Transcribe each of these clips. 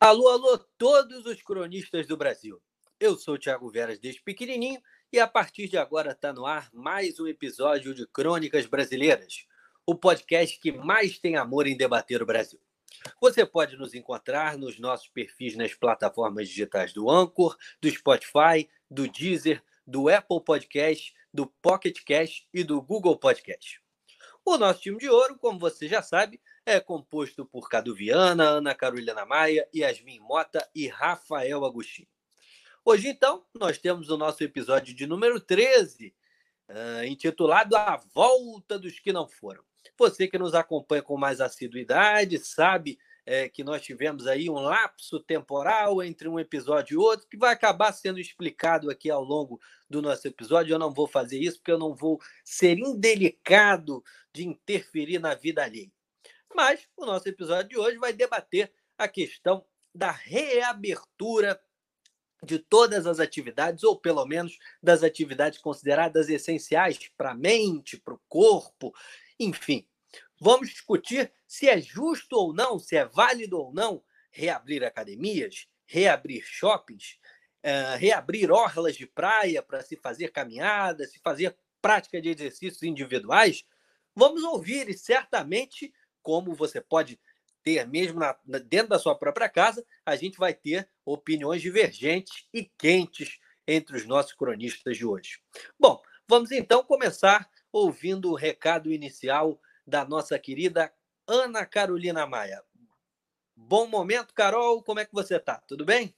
Alô, alô, todos os cronistas do Brasil. Eu sou o Thiago Veras desde pequenininho e a partir de agora está no ar mais um episódio de Crônicas Brasileiras, o podcast que mais tem amor em debater o Brasil. Você pode nos encontrar nos nossos perfis nas plataformas digitais do Anchor, do Spotify, do Deezer, do Apple Podcast, do Pocket Cast e do Google Podcast. O nosso time de ouro, como você já sabe, é composto por Cadu Viana, Ana Carolina Maia, Yasmin Mota e Rafael Agostinho. Hoje, então, nós temos o nosso episódio de número 13, uh, intitulado A Volta dos Que Não Foram. Você que nos acompanha com mais assiduidade sabe é, que nós tivemos aí um lapso temporal entre um episódio e outro, que vai acabar sendo explicado aqui ao longo do nosso episódio. Eu não vou fazer isso porque eu não vou ser indelicado de interferir na vida alheia. Mas o nosso episódio de hoje vai debater a questão da reabertura de todas as atividades, ou pelo menos das atividades consideradas essenciais para a mente, para o corpo, enfim. Vamos discutir se é justo ou não, se é válido ou não reabrir academias, reabrir shoppings, uh, reabrir orlas de praia para se fazer caminhadas, se fazer prática de exercícios individuais. Vamos ouvir e certamente como você pode ter mesmo na, dentro da sua própria casa, a gente vai ter opiniões divergentes e quentes entre os nossos cronistas de hoje. Bom, vamos então começar ouvindo o recado inicial da nossa querida Ana Carolina Maia. Bom momento, Carol. Como é que você está? Tudo bem?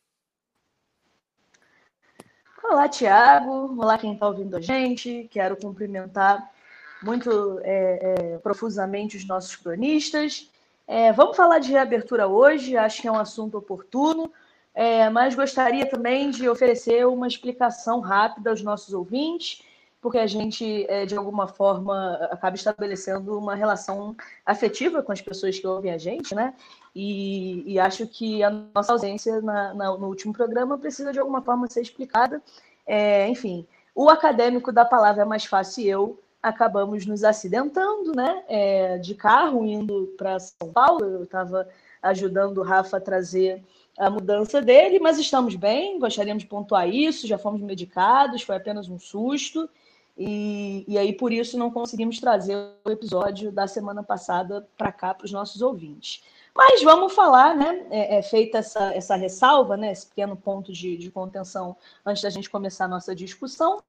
Olá, Tiago. Olá, quem está ouvindo a gente. Quero cumprimentar muito é, é, profusamente os nossos cronistas. É, vamos falar de reabertura hoje, acho que é um assunto oportuno, é, mas gostaria também de oferecer uma explicação rápida aos nossos ouvintes, porque a gente, é, de alguma forma, acaba estabelecendo uma relação afetiva com as pessoas que ouvem a gente, né? E, e acho que a nossa ausência na, na, no último programa precisa, de alguma forma, ser explicada. É, enfim, o acadêmico da palavra é mais fácil eu acabamos nos acidentando, né? É, de carro indo para São Paulo. Eu estava ajudando o Rafa a trazer a mudança dele, mas estamos bem. Gostaríamos de pontuar isso. Já fomos medicados, foi apenas um susto. E, e aí, por isso, não conseguimos trazer o episódio da semana passada para cá, para os nossos ouvintes. Mas vamos falar, né? É, é, feita essa, essa ressalva, né? Esse pequeno ponto de, de contenção antes da gente começar a nossa discussão.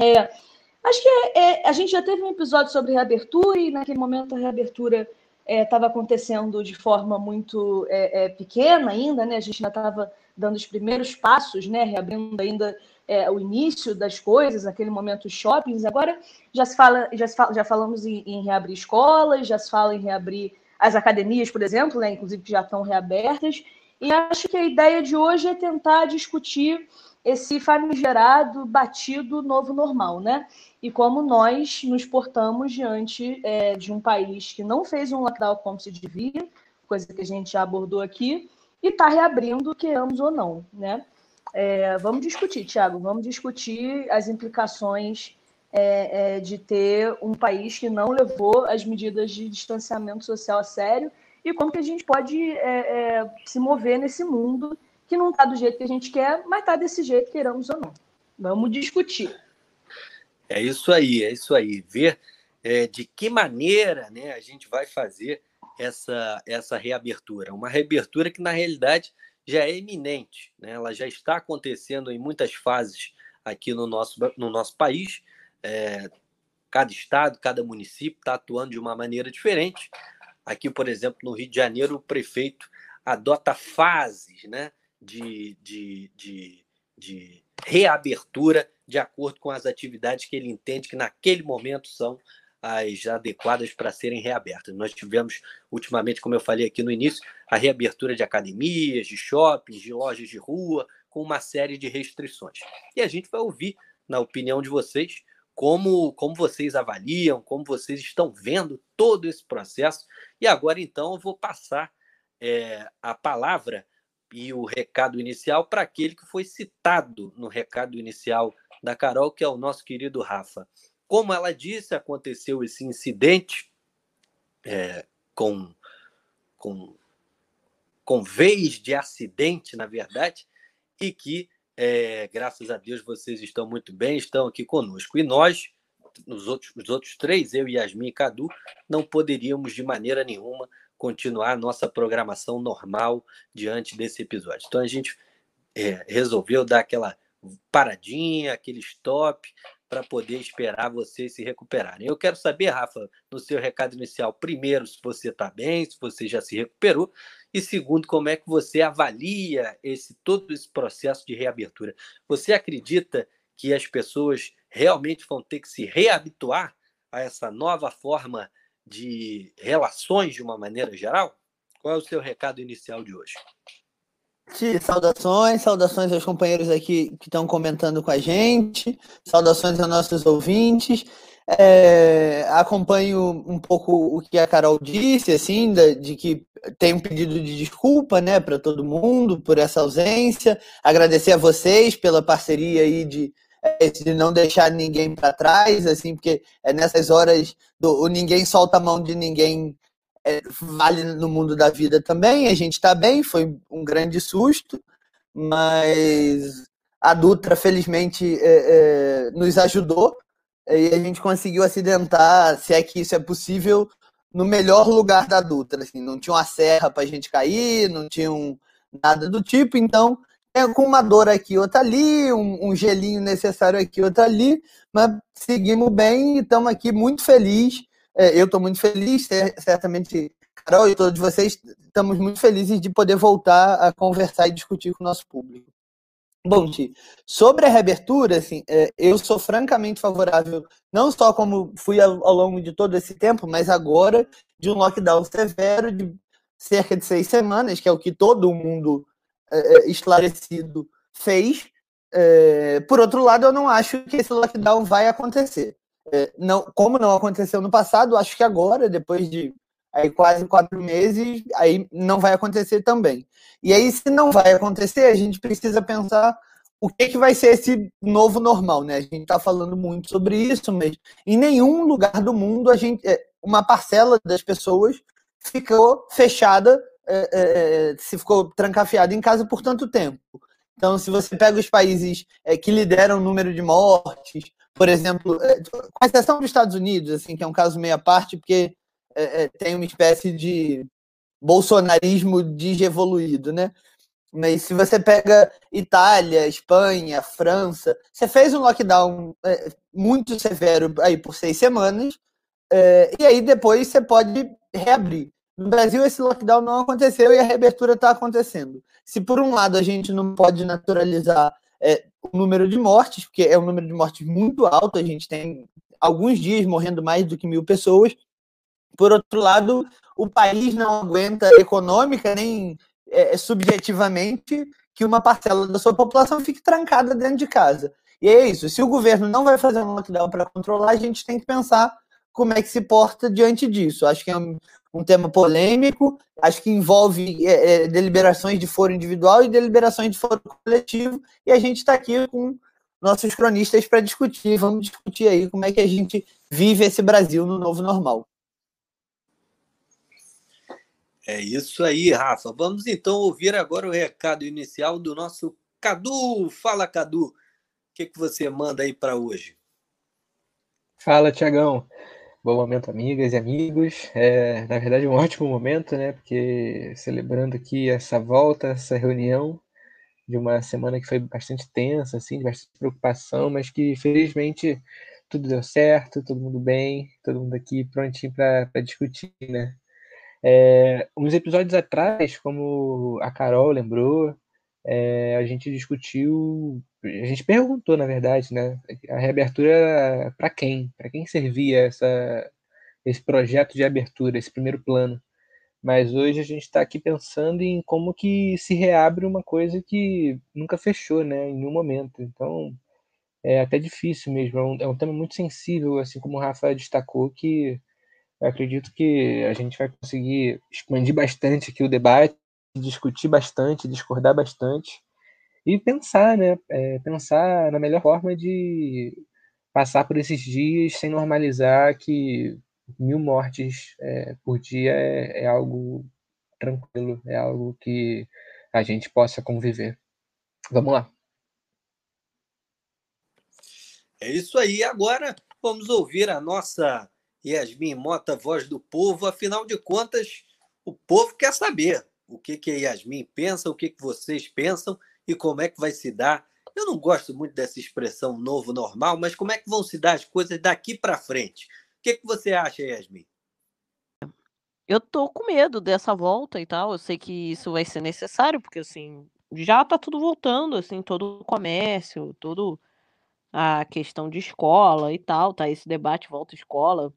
É, Acho que é, é, a gente já teve um episódio sobre reabertura e naquele momento a reabertura estava é, acontecendo de forma muito é, é, pequena ainda, né? A gente ainda estava dando os primeiros passos, né? Reabrindo ainda é, o início das coisas, naquele momento os shoppings. Agora já se fala, já, se fala, já falamos em, em, reabrir escolas, já se fala em reabrir as academias, por exemplo, né? Inclusive que já estão reabertas. E acho que a ideia de hoje é tentar discutir esse famigerado, batido novo normal, né? E como nós nos portamos diante é, de um país que não fez um lockdown como se devia, coisa que a gente já abordou aqui, e está reabrindo, queremos ou não, né? É, vamos discutir, Tiago, vamos discutir as implicações é, é, de ter um país que não levou as medidas de distanciamento social a sério e como que a gente pode é, é, se mover nesse mundo que não está do jeito que a gente quer, mas está desse jeito, queiramos ou não. Vamos discutir. É isso aí, é isso aí. Ver é, de que maneira né, a gente vai fazer essa, essa reabertura. Uma reabertura que, na realidade, já é iminente. Né? Ela já está acontecendo em muitas fases aqui no nosso, no nosso país. É, cada estado, cada município está atuando de uma maneira diferente. Aqui, por exemplo, no Rio de Janeiro, o prefeito adota fases, né? de, de, de, de reabertura de acordo com as atividades que ele entende que naquele momento são as adequadas para serem reabertas. Nós tivemos, ultimamente, como eu falei aqui no início, a reabertura de academias, de shoppings, de lojas de rua, com uma série de restrições. E a gente vai ouvir, na opinião de vocês, como, como vocês avaliam, como vocês estão vendo todo esse processo. E agora, então, eu vou passar é, a palavra e o recado inicial para aquele que foi citado no recado inicial da Carol, que é o nosso querido Rafa. Como ela disse, aconteceu esse incidente é, com, com, com vez de acidente, na verdade, e que, é, graças a Deus, vocês estão muito bem, estão aqui conosco. E nós, os outros, os outros três, eu, Yasmin e Cadu, não poderíamos de maneira nenhuma continuar a nossa programação normal diante desse episódio. Então a gente é, resolveu dar aquela paradinha, aquele stop, para poder esperar vocês se recuperarem. Eu quero saber, Rafa, no seu recado inicial, primeiro, se você está bem, se você já se recuperou, e segundo, como é que você avalia esse todo esse processo de reabertura? Você acredita que as pessoas realmente vão ter que se reabituar a essa nova forma de relações de uma maneira geral? Qual é o seu recado inicial de hoje? Saudações, saudações aos companheiros aqui que estão comentando com a gente, saudações aos nossos ouvintes. É, acompanho um pouco o que a Carol disse, assim, de, de que tem um pedido de desculpa, né, para todo mundo por essa ausência. Agradecer a vocês pela parceria aí de, é, de não deixar ninguém para trás, assim, porque é nessas horas do ninguém solta a mão de ninguém é, vale no mundo da vida também. A gente está bem, foi um grande susto, mas a Dutra, felizmente, é, é, nos ajudou e a gente conseguiu acidentar, se é que isso é possível, no melhor lugar da Dutra. Assim, não tinha uma serra para a gente cair, não tinha um, nada do tipo, então com uma dor aqui, outra ali, um, um gelinho necessário aqui, outra ali, mas seguimos bem e estamos aqui muito felizes é, eu estou muito feliz, certamente Carol e todos vocês estamos muito felizes de poder voltar a conversar e discutir com o nosso público. Bom, Ti, sobre a reabertura, assim, é, eu sou francamente favorável, não só como fui ao, ao, longo de todo esse tempo, mas agora de um lockdown severo de cerca de seis semanas, que é o que todo mundo é, é esclarecido fez. É, por outro lado, eu não acho que esse lockdown vai acontecer. É, não, como não aconteceu no passado, acho que agora, depois de aí quase quatro meses, aí não vai acontecer também. E aí, se não vai acontecer, a gente precisa pensar o que, que vai ser esse novo normal, né? A gente está falando muito sobre isso, mas em nenhum lugar do mundo a gente, é, uma parcela das pessoas ficou fechada, é, é, é se ficou trancafiada em casa por tanto tempo. Então, se você pega os países é, que lideram o número de mortes, por exemplo, é, com exceção dos Estados Unidos, assim, que é um caso meia parte, porque tem uma espécie de bolsonarismo desevoluído, né? Mas se você pega Itália, Espanha, França, você fez um lockdown muito severo aí por seis semanas, e aí depois você pode reabrir. No Brasil, esse lockdown não aconteceu e a reabertura está acontecendo. Se por um lado a gente não pode naturalizar é, o número de mortes, porque é um número de mortes muito alto, a gente tem alguns dias morrendo mais do que mil pessoas. Por outro lado, o país não aguenta econômica nem é, subjetivamente que uma parcela da sua população fique trancada dentro de casa. E é isso. Se o governo não vai fazer um lockdown para controlar, a gente tem que pensar como é que se porta diante disso. Acho que é um, tema polêmico, acho que envolve é, é, deliberações de foro individual e deliberações de foro coletivo, e a gente está aqui com nossos cronistas para discutir. Vamos discutir aí como é que a gente vive esse Brasil no novo normal. É isso aí, Rafa. Vamos então ouvir agora o recado inicial do nosso Cadu. Fala, Cadu. O que, que você manda aí para hoje? Fala, Tiagão. Bom momento, amigas e amigos. É, na verdade, um ótimo momento, né? Porque celebrando aqui essa volta, essa reunião de uma semana que foi bastante tensa, assim, de bastante preocupação, mas que felizmente tudo deu certo, todo mundo bem, todo mundo aqui prontinho para discutir, né? É, uns episódios atrás, como a Carol lembrou, é, a gente discutiu, a gente perguntou, na verdade, né, a reabertura para quem? Para quem servia essa, esse projeto de abertura, esse primeiro plano? Mas hoje a gente está aqui pensando em como que se reabre uma coisa que nunca fechou, né, em nenhum momento. Então, é até difícil mesmo, é um, é um tema muito sensível, assim como o Rafa destacou, que acredito que a gente vai conseguir expandir bastante aqui o debate, discutir bastante, discordar bastante e pensar, né? É, pensar na melhor forma de passar por esses dias sem normalizar que mil mortes é, por dia é, é, algo tranquilo, é algo que a gente possa conviver. Vamos lá. É isso aí. Agora vamos ouvir a nossa Yasmin Mota, voz do povo. Afinal de contas, o povo quer saber o que, que a Yasmin pensa, o que, que vocês pensam e como é que vai se dar. Eu não gosto muito dessa expressão novo normal, mas como é que vão se dar as coisas daqui para frente? O que, que você acha, Yasmin? Eu tô com medo dessa volta e tal. Eu sei que isso vai ser necessário, porque assim, já tá tudo voltando, assim, todo o comércio, todo a questão de escola e tal, tá? Esse debate volta escola,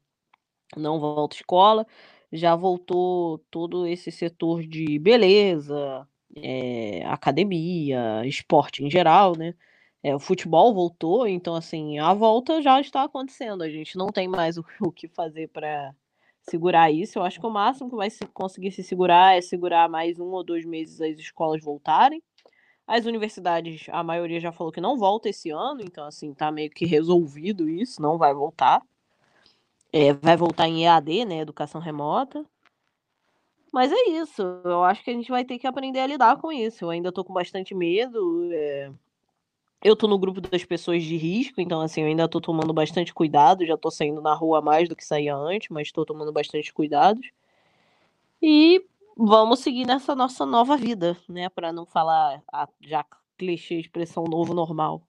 não volta escola, já voltou todo esse setor de beleza, é, academia, esporte em geral, né? É, o futebol voltou, então assim, a volta já está acontecendo. A gente não tem mais o, o que fazer para segurar isso. Eu acho que o máximo que vai se, conseguir se segurar é segurar mais um ou dois meses as escolas voltarem. As universidades, a maioria já falou que não volta esse ano, então assim, tá meio que resolvido isso, não vai voltar. É, vai voltar em EAD, né, educação remota. Mas é isso, eu acho que a gente vai ter que aprender a lidar com isso. Eu ainda tô com bastante medo. É... Eu tô no grupo das pessoas de risco, então assim, eu ainda tô tomando bastante cuidado, já tô saindo na rua mais do que saía antes, mas tô tomando bastante cuidados. E vamos seguir nessa nossa nova vida, né? Para não falar a já clichê expressão novo normal.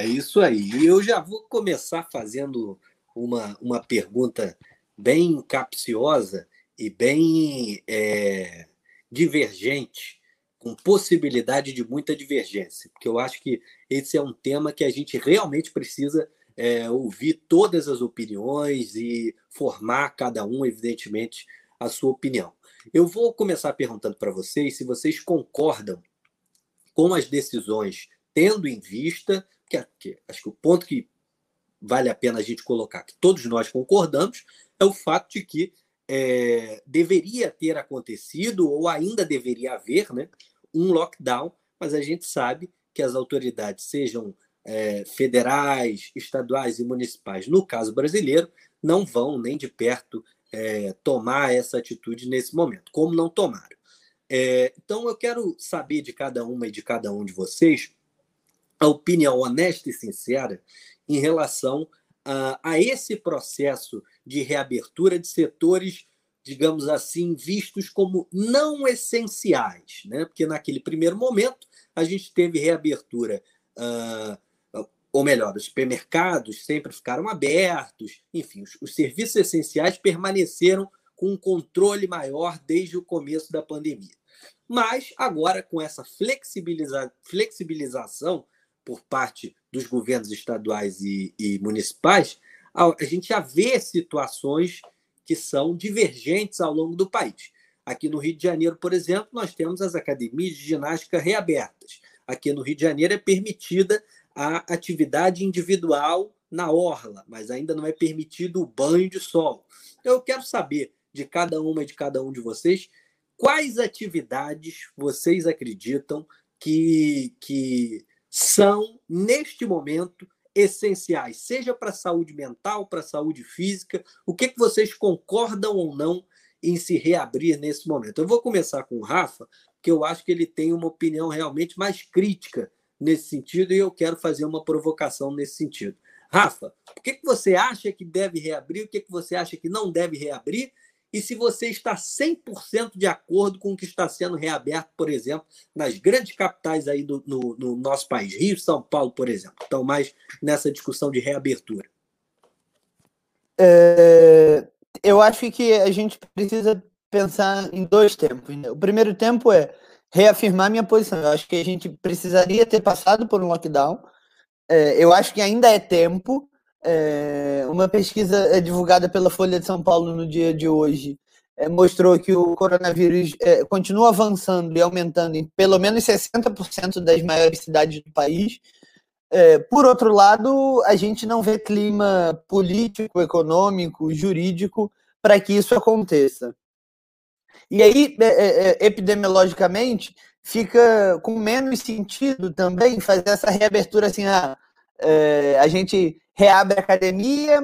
É isso aí. Eu já vou começar fazendo uma, uma pergunta bem capciosa e bem é, divergente, com possibilidade de muita divergência, porque eu acho que esse é um tema que a gente realmente precisa é, ouvir todas as opiniões e formar cada um, evidentemente, a sua opinião. Eu vou começar perguntando para vocês se vocês concordam com as decisões, tendo em vista que, que acho que o ponto que vale a pena a gente colocar, que todos nós concordamos, é o fato de que é, deveria ter acontecido, ou ainda deveria haver, né, um lockdown, mas a gente sabe que as autoridades, sejam é, federais, estaduais e municipais, no caso brasileiro, não vão nem de perto é, tomar essa atitude nesse momento, como não tomaram. É, então, eu quero saber de cada uma e de cada um de vocês a opinião honesta e sincera em relação a, a esse processo de reabertura de setores digamos assim, vistos como não essenciais, né? porque naquele primeiro momento a gente teve reabertura uh, ou melhor, os supermercados sempre ficaram abertos, enfim, os, os serviços essenciais permaneceram com um controle maior desde o começo da pandemia. Mas agora, com essa flexibiliza flexibilização por parte dos governos estaduais e, e municipais, a, a gente já vê situações que são divergentes ao longo do país. Aqui no Rio de Janeiro, por exemplo, nós temos as academias de ginástica reabertas. Aqui no Rio de Janeiro é permitida a atividade individual na orla, mas ainda não é permitido o banho de sol. Então, eu quero saber de cada uma e de cada um de vocês quais atividades vocês acreditam que, que são, neste momento, essenciais, seja para a saúde mental, para a saúde física, o que, que vocês concordam ou não em se reabrir nesse momento. Eu vou começar com o Rafa, porque eu acho que ele tem uma opinião realmente mais crítica nesse sentido e eu quero fazer uma provocação nesse sentido. Rafa, o que, que você acha que deve reabrir, o que, que você acha que não deve reabrir, e se você está 100% de acordo com o que está sendo reaberto, por exemplo, nas grandes capitais aí do, no, no nosso país, Rio e São Paulo, por exemplo, estão mais nessa discussão de reabertura. É, eu acho que a gente precisa pensar em dois tempos. Né? O primeiro tempo é reafirmar minha posição. Eu acho que a gente precisaria ter passado por um lockdown. É, eu acho que ainda é tempo. É, uma pesquisa é, divulgada pela Folha de São Paulo no dia de hoje é, mostrou que o coronavírus é, continua avançando e aumentando em pelo menos 60% das maiores cidades do país. É, por outro lado, a gente não vê clima político, econômico, jurídico para que isso aconteça. E aí, é, é, epidemiologicamente, fica com menos sentido também fazer essa reabertura assim, ah, a gente reabre academia,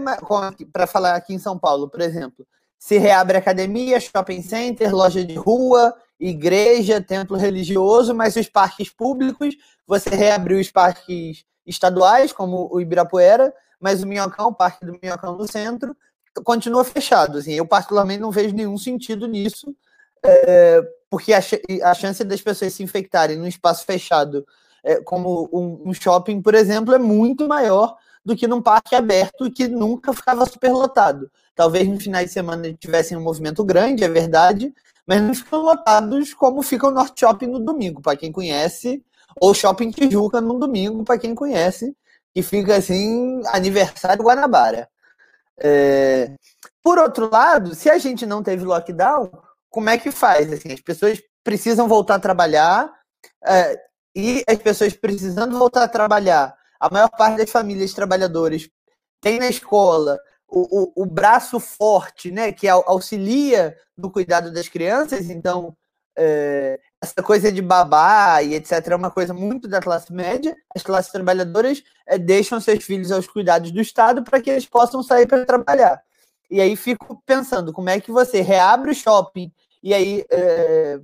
para falar aqui em São Paulo, por exemplo, se reabre academia, shopping center, loja de rua, igreja, templo religioso, mas os parques públicos, você reabriu os parques estaduais, como o Ibirapuera, mas o Minhocão, o Parque do Minhocão no centro, continua fechado. Assim, eu, particularmente, não vejo nenhum sentido nisso, é, porque a, a, chance das pessoas se infectarem num espaço fechado, é, como um, um, shopping, por exemplo, é muito maior do que num parque aberto que nunca ficava superlotado. Talvez no final de semana tivessem um movimento grande, é verdade, mas não ficam lotados como fica o Norte Shopping no domingo, para quem conhece, ou Shopping Tijuca no domingo, para quem conhece, que fica assim, aniversário Guanabara. É... Por outro lado, se a gente não teve lockdown, como é que faz? Assim, as pessoas precisam voltar a trabalhar é, e as pessoas precisando voltar a trabalhar, a maior parte das famílias trabalhadoras tem na escola o, o, o braço forte, né, que auxilia no cuidado das crianças, então é, essa coisa de babá e etc. é uma coisa muito da classe média. As classes trabalhadoras é, deixam seus filhos aos cuidados do Estado para que eles possam sair para trabalhar. E aí fico pensando como é que você reabre o shopping e aí, é,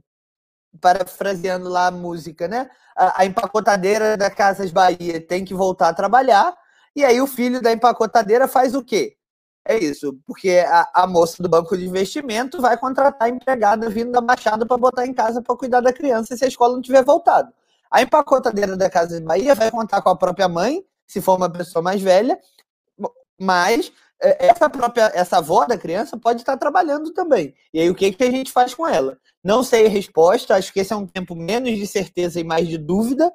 parafraseando lá a música, né? A, a empacotadeira da Casas Bahia tem que voltar a trabalhar. E aí o filho da empacotadeira faz o quê? É isso, porque a, a, moça do banco de investimento vai contratar a empregada vindo da Baixada para botar em casa para cuidar da criança se a escola não tiver voltado. A empacotadeira da Casa Bahia vai contar com a própria mãe, se for uma pessoa mais velha, mas essa própria essa avó da criança pode estar trabalhando também. E aí o que, que a gente faz com ela? Não sei a resposta, acho que esse é um tempo menos de certeza e mais de dúvida,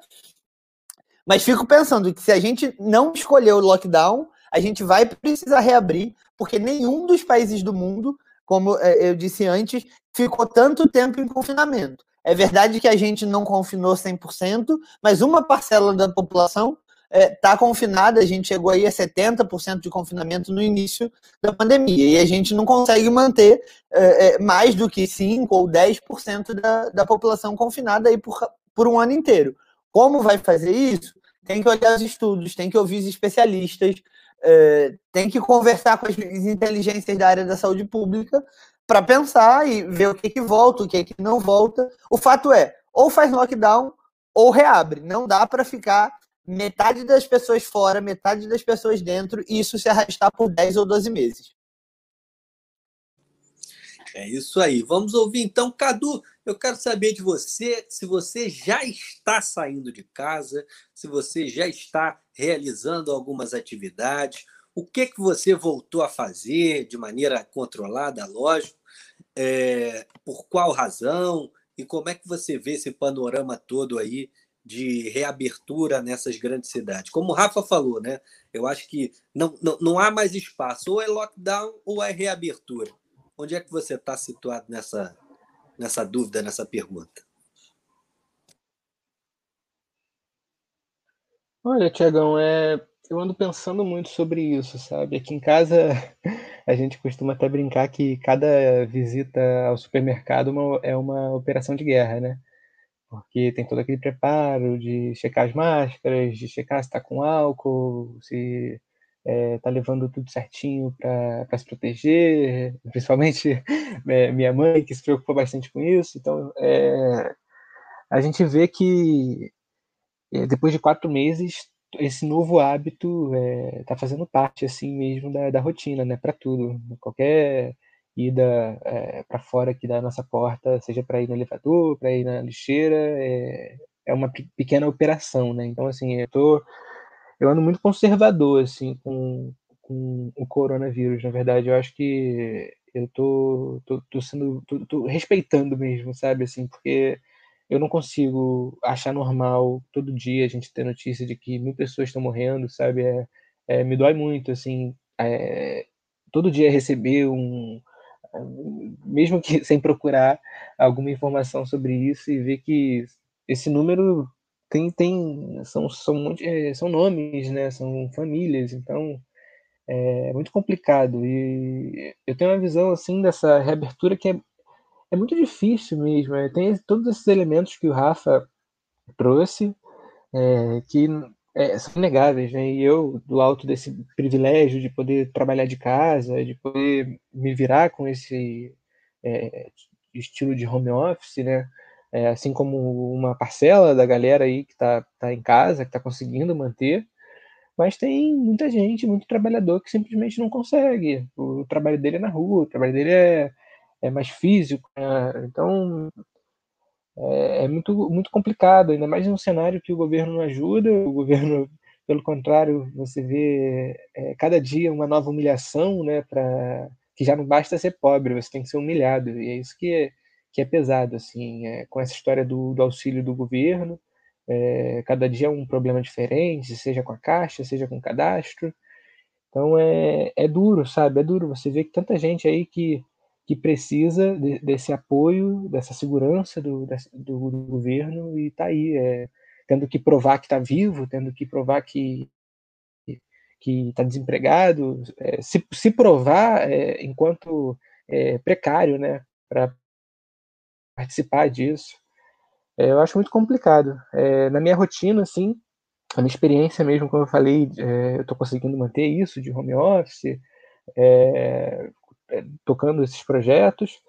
mas fico pensando que se a gente não escolher o lockdown, a gente vai precisar reabrir, porque nenhum dos países do mundo, como é, eu disse antes, ficou tanto tempo em confinamento. É verdade que a gente não confinou 100%, mas uma parcela da população está é, confinada, a gente chegou aí a 70% de confinamento no início da pandemia, e a gente não consegue manter é, é, mais do que 5% ou 10% da, da população confinada aí por, por um ano inteiro. Como vai fazer isso? Tem que olhar os estudos, tem que ouvir os especialistas, é, tem que conversar com as inteligências da área da saúde pública para pensar e ver o que, que volta, o que, que não volta. O fato é, ou faz lockdown ou reabre. Não dá para ficar metade das pessoas fora, metade das pessoas dentro e isso se arrastar por 10 ou 12 meses. É isso aí. Vamos ouvir então, Cadu. Eu quero saber de você se você já está saindo de casa, se você já está realizando algumas atividades, o que que você voltou a fazer de maneira controlada, lógico, é, por qual razão e como é que você vê esse panorama todo aí de reabertura nessas grandes cidades. Como o Rafa falou, né? Eu acho que não, não, não há mais espaço, ou é lockdown ou é reabertura. Onde é que você está situado nessa, nessa dúvida, nessa pergunta? Olha, Tiagão, é... eu ando pensando muito sobre isso, sabe? Aqui em casa a gente costuma até brincar que cada visita ao supermercado é uma operação de guerra, né? Porque tem todo aquele preparo de checar as máscaras, de checar se está com álcool, se é, tá levando tudo certinho para se proteger, principalmente é, minha mãe, que se preocupa bastante com isso. Então, é, a gente vê que é, depois de quatro meses, esse novo hábito está é, fazendo parte assim mesmo da, da rotina, né, para tudo. Qualquer ida é, para fora aqui da nossa porta, seja para ir no elevador, para ir na lixeira, é, é uma pequena operação, né? Então, assim, eu tô eu ando muito conservador assim com, com o coronavírus, na verdade. Eu acho que eu tô, tô, tô sendo tô, tô, respeitando mesmo, sabe assim, porque eu não consigo achar normal todo dia a gente ter notícia de que mil pessoas estão morrendo, sabe? É, é, me dói muito, assim, é, todo dia receber um, mesmo que sem procurar alguma informação sobre isso e ver que esse número tem, tem são, são, é, são nomes, né? São famílias, então é muito complicado. E eu tenho uma visão assim dessa reabertura que é, é muito difícil mesmo. É, tem todos esses elementos que o Rafa trouxe, é, que é, são inegáveis, né? E eu, do alto desse privilégio de poder trabalhar de casa, de poder me virar com esse é, estilo de home office, né? É, assim como uma parcela da galera aí que está tá em casa, que está conseguindo manter, mas tem muita gente, muito trabalhador que simplesmente não consegue. O trabalho dele é na rua, o trabalho dele é, é mais físico, né? então é, é, muito, muito complicado, ainda mais em um cenário que o governo não ajuda, o governo, pelo contrário, você vê é, cada dia uma nova humilhação, né, para que já não basta ser pobre, você tem que ser humilhado, e é isso que é, que é pesado, assim, é, com essa história do, do auxílio do governo, é, cada dia é um problema diferente, seja com a caixa, seja com o cadastro, então é, é duro, sabe, é duro, você vê que tanta gente aí que que precisa de, desse apoio, dessa segurança do, do, do governo e está aí, é, tendo que provar que está vivo, tendo que provar que que está desempregado, é, se, se provar é, enquanto é, precário, né, para participar disso. É, eu acho muito complicado. É, na minha rotina, assim, a minha experiência mesmo, como eu falei, eu estou conseguindo manter isso de home office, é, tocando esses projetos.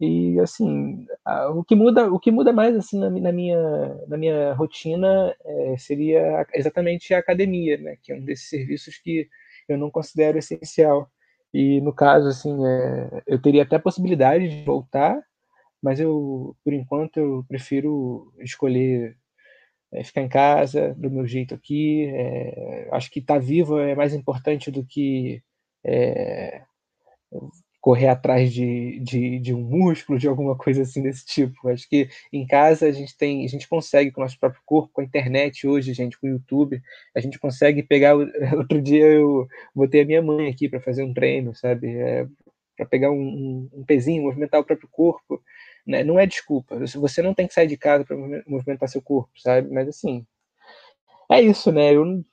E assim o que muda o que muda mais assim na, na minha na minha rotina é, seria exatamente a academia né que é um desses serviços que eu não considero essencial. E no caso assim é, eu teria até a possibilidade de voltar mas eu por enquanto eu prefiro escolher é, ficar em casa do meu jeito aqui. É, acho que estar tá vivo é mais importante do que é, correr atrás de, de, de, um músculo, de alguma coisa assim desse tipo. Acho que em casa a gente tem, a gente consegue com o nosso próprio corpo, com a internet hoje, gente, com o YouTube, a gente consegue pegar. Outro dia eu botei a minha mãe aqui para fazer um treino, sabe? É, para pegar um, um, pezinho, movimentar o próprio corpo. Né? Não é desculpa. Você não tem que sair de casa para movimentar seu corpo, sabe? Mas assim, é isso, né? Eu,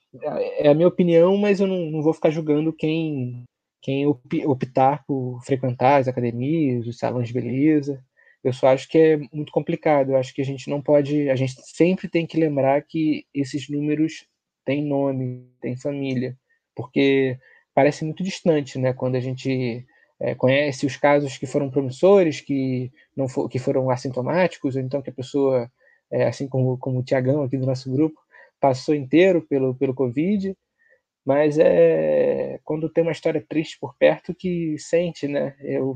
é a minha opinião, mas eu não, não vou ficar julgando quem quem optar por frequentar as academias, os salões de beleza. Eu só acho que é muito complicado. Eu acho que a gente não pode. A gente sempre tem que lembrar que esses números têm nome, têm família, porque parece muito distante, né? Quando a gente é, conhece os casos que foram promissores, que não for, que foram assintomáticos, ou então que a pessoa, é, assim como, como o Tiagão aqui do nosso grupo, passou inteiro pelo, pelo Covid, mas é quando tem uma história triste por perto que sente, né? Eu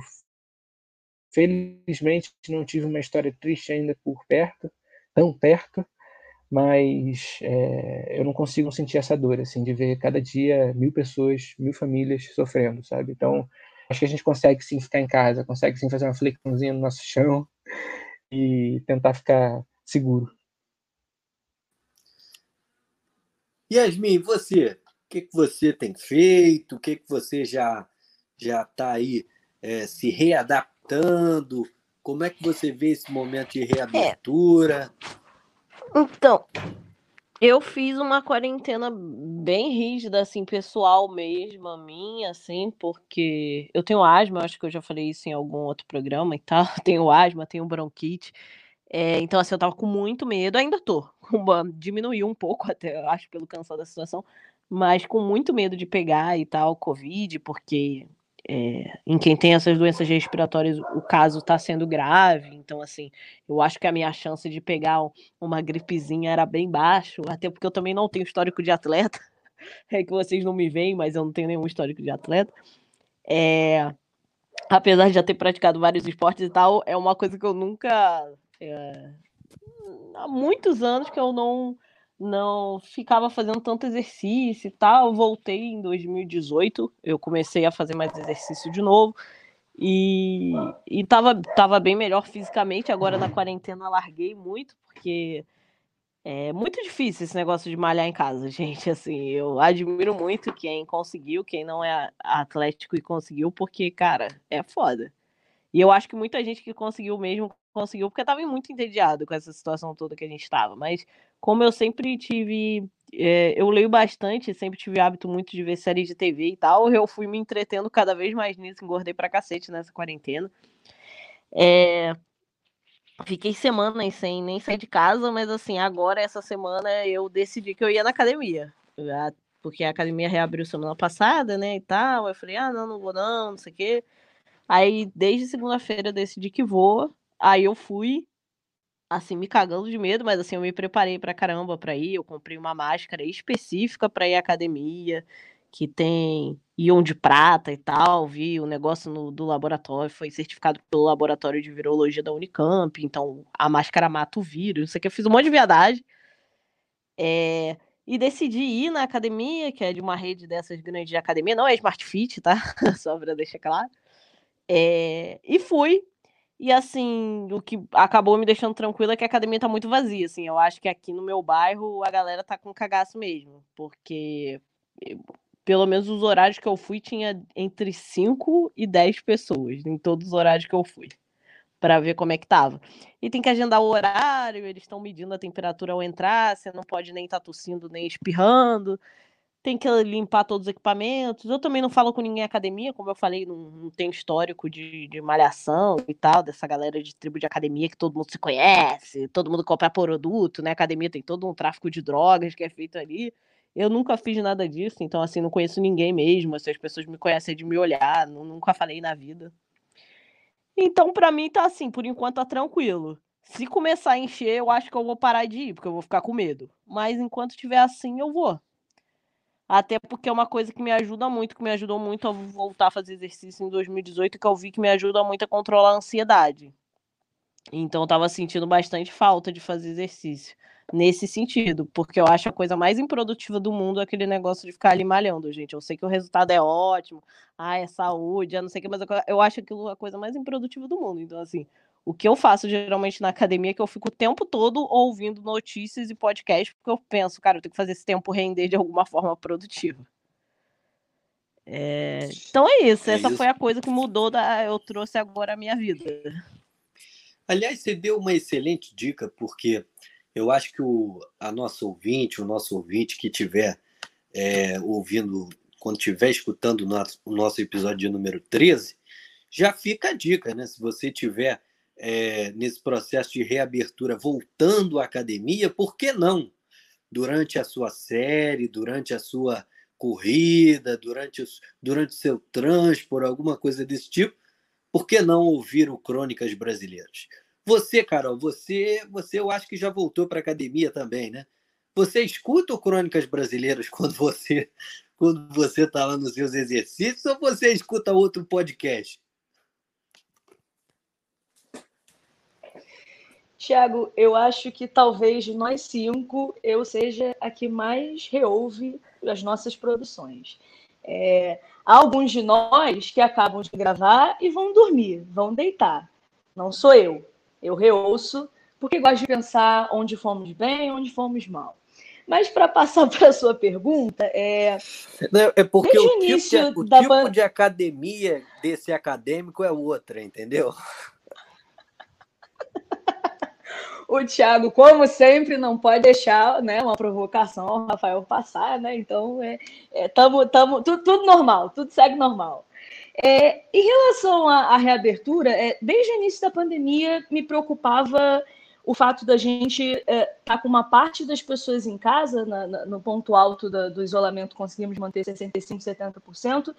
felizmente não tive uma história triste ainda por perto, tão perto, mas é, eu não consigo sentir essa dor, assim, de ver cada dia mil pessoas, mil famílias sofrendo, sabe? Então, acho que a gente consegue sim ficar em casa, consegue sim fazer uma flexãozinha no nosso chão e tentar ficar seguro. Yasmin, você, que, que você tem feito, o que, que você já já está aí é, se readaptando, como é que você vê esse momento de reabertura? É. Então, eu fiz uma quarentena bem rígida, assim, pessoal mesmo, minha, assim, porque eu tenho asma, acho que eu já falei isso em algum outro programa e tal. Tenho asma, tenho bronquite. É, então, assim, eu tava com muito medo, ainda tô. Diminuiu um pouco, até, acho, pelo cansado da situação, mas com muito medo de pegar e tal, Covid, porque é, em quem tem essas doenças respiratórias o caso está sendo grave, então assim, eu acho que a minha chance de pegar uma gripezinha era bem baixo, até porque eu também não tenho histórico de atleta, é que vocês não me veem, mas eu não tenho nenhum histórico de atleta. É, apesar de já ter praticado vários esportes e tal, é uma coisa que eu nunca. É, há muitos anos que eu não não ficava fazendo tanto exercício e tal. Voltei em 2018, eu comecei a fazer mais exercício de novo e, e tava, tava bem melhor fisicamente. Agora na quarentena larguei muito, porque é muito difícil esse negócio de malhar em casa, gente. Assim, eu admiro muito quem conseguiu, quem não é atlético e conseguiu, porque, cara, é foda. E eu acho que muita gente que conseguiu mesmo conseguiu, porque estava muito entediado com essa situação toda que a gente estava. Mas como eu sempre tive. É, eu leio bastante, sempre tive hábito muito de ver séries de TV e tal, eu fui me entretendo cada vez mais nisso, engordei pra cacete nessa quarentena. É, Fiquei semanas sem nem sair de casa, mas assim, agora, essa semana, eu decidi que eu ia na academia. Porque a academia reabriu semana passada, né, e tal. Eu falei, ah, não, não vou não, não sei o quê. Aí, desde segunda-feira, eu decidi que vou. Aí eu fui, assim, me cagando de medo, mas assim, eu me preparei pra caramba pra ir. Eu comprei uma máscara específica pra ir à academia, que tem íon de prata e tal. Vi o negócio no, do laboratório, foi certificado pelo laboratório de virologia da Unicamp. Então, a máscara mata o vírus. Isso aqui eu fiz um monte de viadagem. É, e decidi ir na academia, que é de uma rede dessas grandes de academia, não é Smart Fit, tá? Só pra deixar claro. É, e fui. E assim, o que acabou me deixando tranquila é que a academia tá muito vazia, assim. Eu acho que aqui no meu bairro a galera tá com cagaço mesmo, porque pelo menos os horários que eu fui tinha entre 5 e 10 pessoas em todos os horários que eu fui para ver como é que tava. E tem que agendar o horário, eles estão medindo a temperatura ao entrar, você não pode nem estar tá tossindo nem espirrando tem que limpar todos os equipamentos. Eu também não falo com ninguém em academia, como eu falei, não, não tenho histórico de, de, malhação e tal, dessa galera de tribo de academia que todo mundo se conhece, todo mundo compra produto, né? Academia tem todo um tráfico de drogas que é feito ali. Eu nunca fiz nada disso, então assim, não conheço ninguém mesmo. Se as pessoas me conhecem de me olhar, não, nunca falei na vida. Então, para mim, tá assim, por enquanto tá tranquilo. Se começar a encher, eu acho que eu vou parar de ir, porque eu vou ficar com medo. Mas enquanto tiver assim, eu vou. Até porque é uma coisa que me ajuda muito, que me ajudou muito a voltar a fazer exercício em 2018, que eu vi que me ajuda muito a controlar a ansiedade. Então eu tava sentindo bastante falta de fazer exercício nesse sentido, porque eu acho a coisa mais improdutiva do mundo aquele negócio de ficar ali malhando, gente. Eu sei que o resultado é ótimo, ah, é saúde, é não sei o que, mas eu acho aquilo a coisa mais improdutiva do mundo. Então, assim, o que eu faço geralmente na academia é que eu fico o tempo todo ouvindo notícias e podcasts, porque eu penso, cara, eu tenho que fazer esse tempo render de alguma forma produtiva. É... Então é isso, é essa isso. foi a coisa que mudou, da... eu trouxe agora a minha vida. Aliás, você deu uma excelente dica, porque eu acho que o, a nossa ouvinte, o nosso ouvinte que estiver é, ouvindo, quando estiver escutando o nosso, o nosso episódio número 13, já fica a dica, né? Se você tiver é, nesse processo de reabertura, voltando à academia, por que não? Durante a sua série, durante a sua corrida, durante, os, durante o seu transporte, alguma coisa desse tipo, por que não ouvir o Crônicas Brasileiras? Você, Carol, você, você eu acho que já voltou para a academia também, né? Você escuta o Crônicas Brasileiras quando você quando você está lá nos seus exercícios ou você escuta outro podcast? Tiago, eu acho que talvez de nós cinco eu seja a que mais reouve as nossas produções. É, há alguns de nós que acabam de gravar e vão dormir, vão deitar. Não sou eu. Eu reouço porque gosto de pensar onde fomos bem, onde fomos mal. Mas para passar para a sua pergunta, é. Não, é porque o, tipo, de, o da... tipo de academia desse acadêmico é outra, entendeu? O Thiago, como sempre, não pode deixar né, uma provocação ao Rafael passar, né? Então, é, é, tamo, tamo, tudo, tudo normal, tudo segue normal. É, em relação à, à reabertura, é, desde o início da pandemia me preocupava o fato da gente estar é, tá com uma parte das pessoas em casa, na, na, no ponto alto da, do isolamento conseguimos manter 65%, 70%,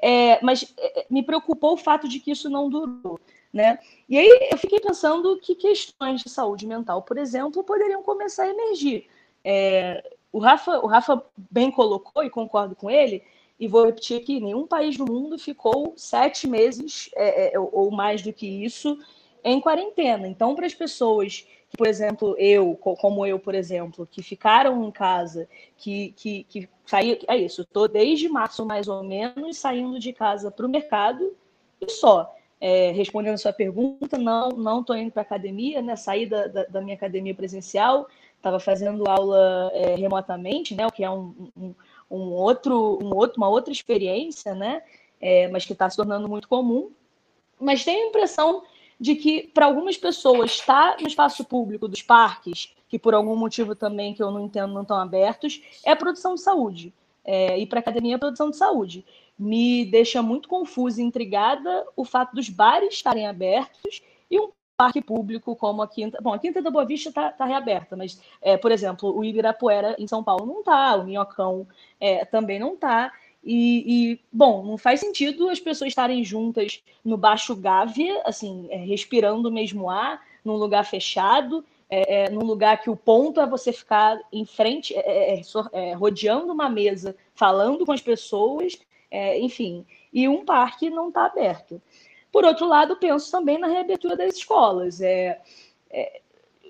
é, mas é, me preocupou o fato de que isso não durou. Né? E aí eu fiquei pensando que questões de saúde mental, por exemplo, poderiam começar a emergir. É, o, Rafa, o Rafa bem colocou, e concordo com ele, e vou repetir aqui: nenhum país do mundo ficou sete meses é, é, ou mais do que isso em quarentena. Então, para as pessoas por exemplo, eu, como eu, por exemplo, que ficaram em casa, que, que, que saí, é isso, estou desde março mais ou menos saindo de casa para o mercado e só. É, respondendo a sua pergunta, não não estou indo para academia, né? Saí da, da, da, minha academia presencial, estava fazendo aula é, remotamente, né? O que é um, um, um, outro, um outro, uma outra experiência, né? É, mas que está se tornando muito comum. Mas tenho a impressão de que para algumas pessoas estar no espaço público dos parques, que por algum motivo também que eu não entendo não estão abertos, é produção de saúde. É, e para academia é produção de saúde me deixa muito confusa e intrigada o fato dos bares estarem abertos e um parque público como a Quinta. Bom, a Quinta da Boa Vista está tá reaberta, mas, é, por exemplo, o Ibirapuera em São Paulo não está, o Minhocão é, também não está. E, e, bom, não faz sentido as pessoas estarem juntas no Baixo Gávea, assim, é, respirando o mesmo ar, num lugar fechado, é, é, num lugar que o ponto é você ficar em frente, é, rodeando uma mesa, falando com as pessoas, enfim. E um parque não está aberto. Por outro lado, penso também na reabertura das escolas. É, é,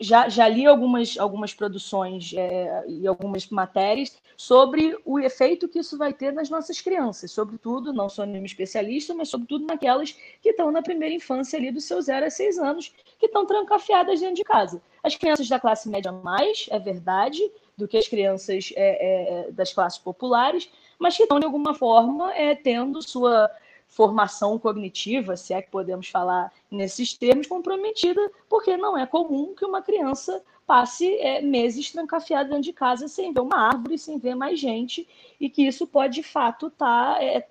já, já li algumas, algumas produções é, e algumas matérias sobre o efeito que isso vai ter nas nossas crianças, sobretudo, não sou nenhuma especialista, mas sobretudo naquelas que estão na primeira infância ali dos seus 0 a 6 anos, que estão trancafiadas dentro de casa. As crianças da classe média mais, é verdade, do que as crianças é, é, das classes populares, mas que estão, de alguma forma, é, tendo sua formação cognitiva, se é que podemos falar nesses termos, comprometida, porque não é comum que uma criança passe é, meses trancafiada dentro de casa sem ver uma árvore, sem ver mais gente, e que isso pode, de fato, estar tá, é,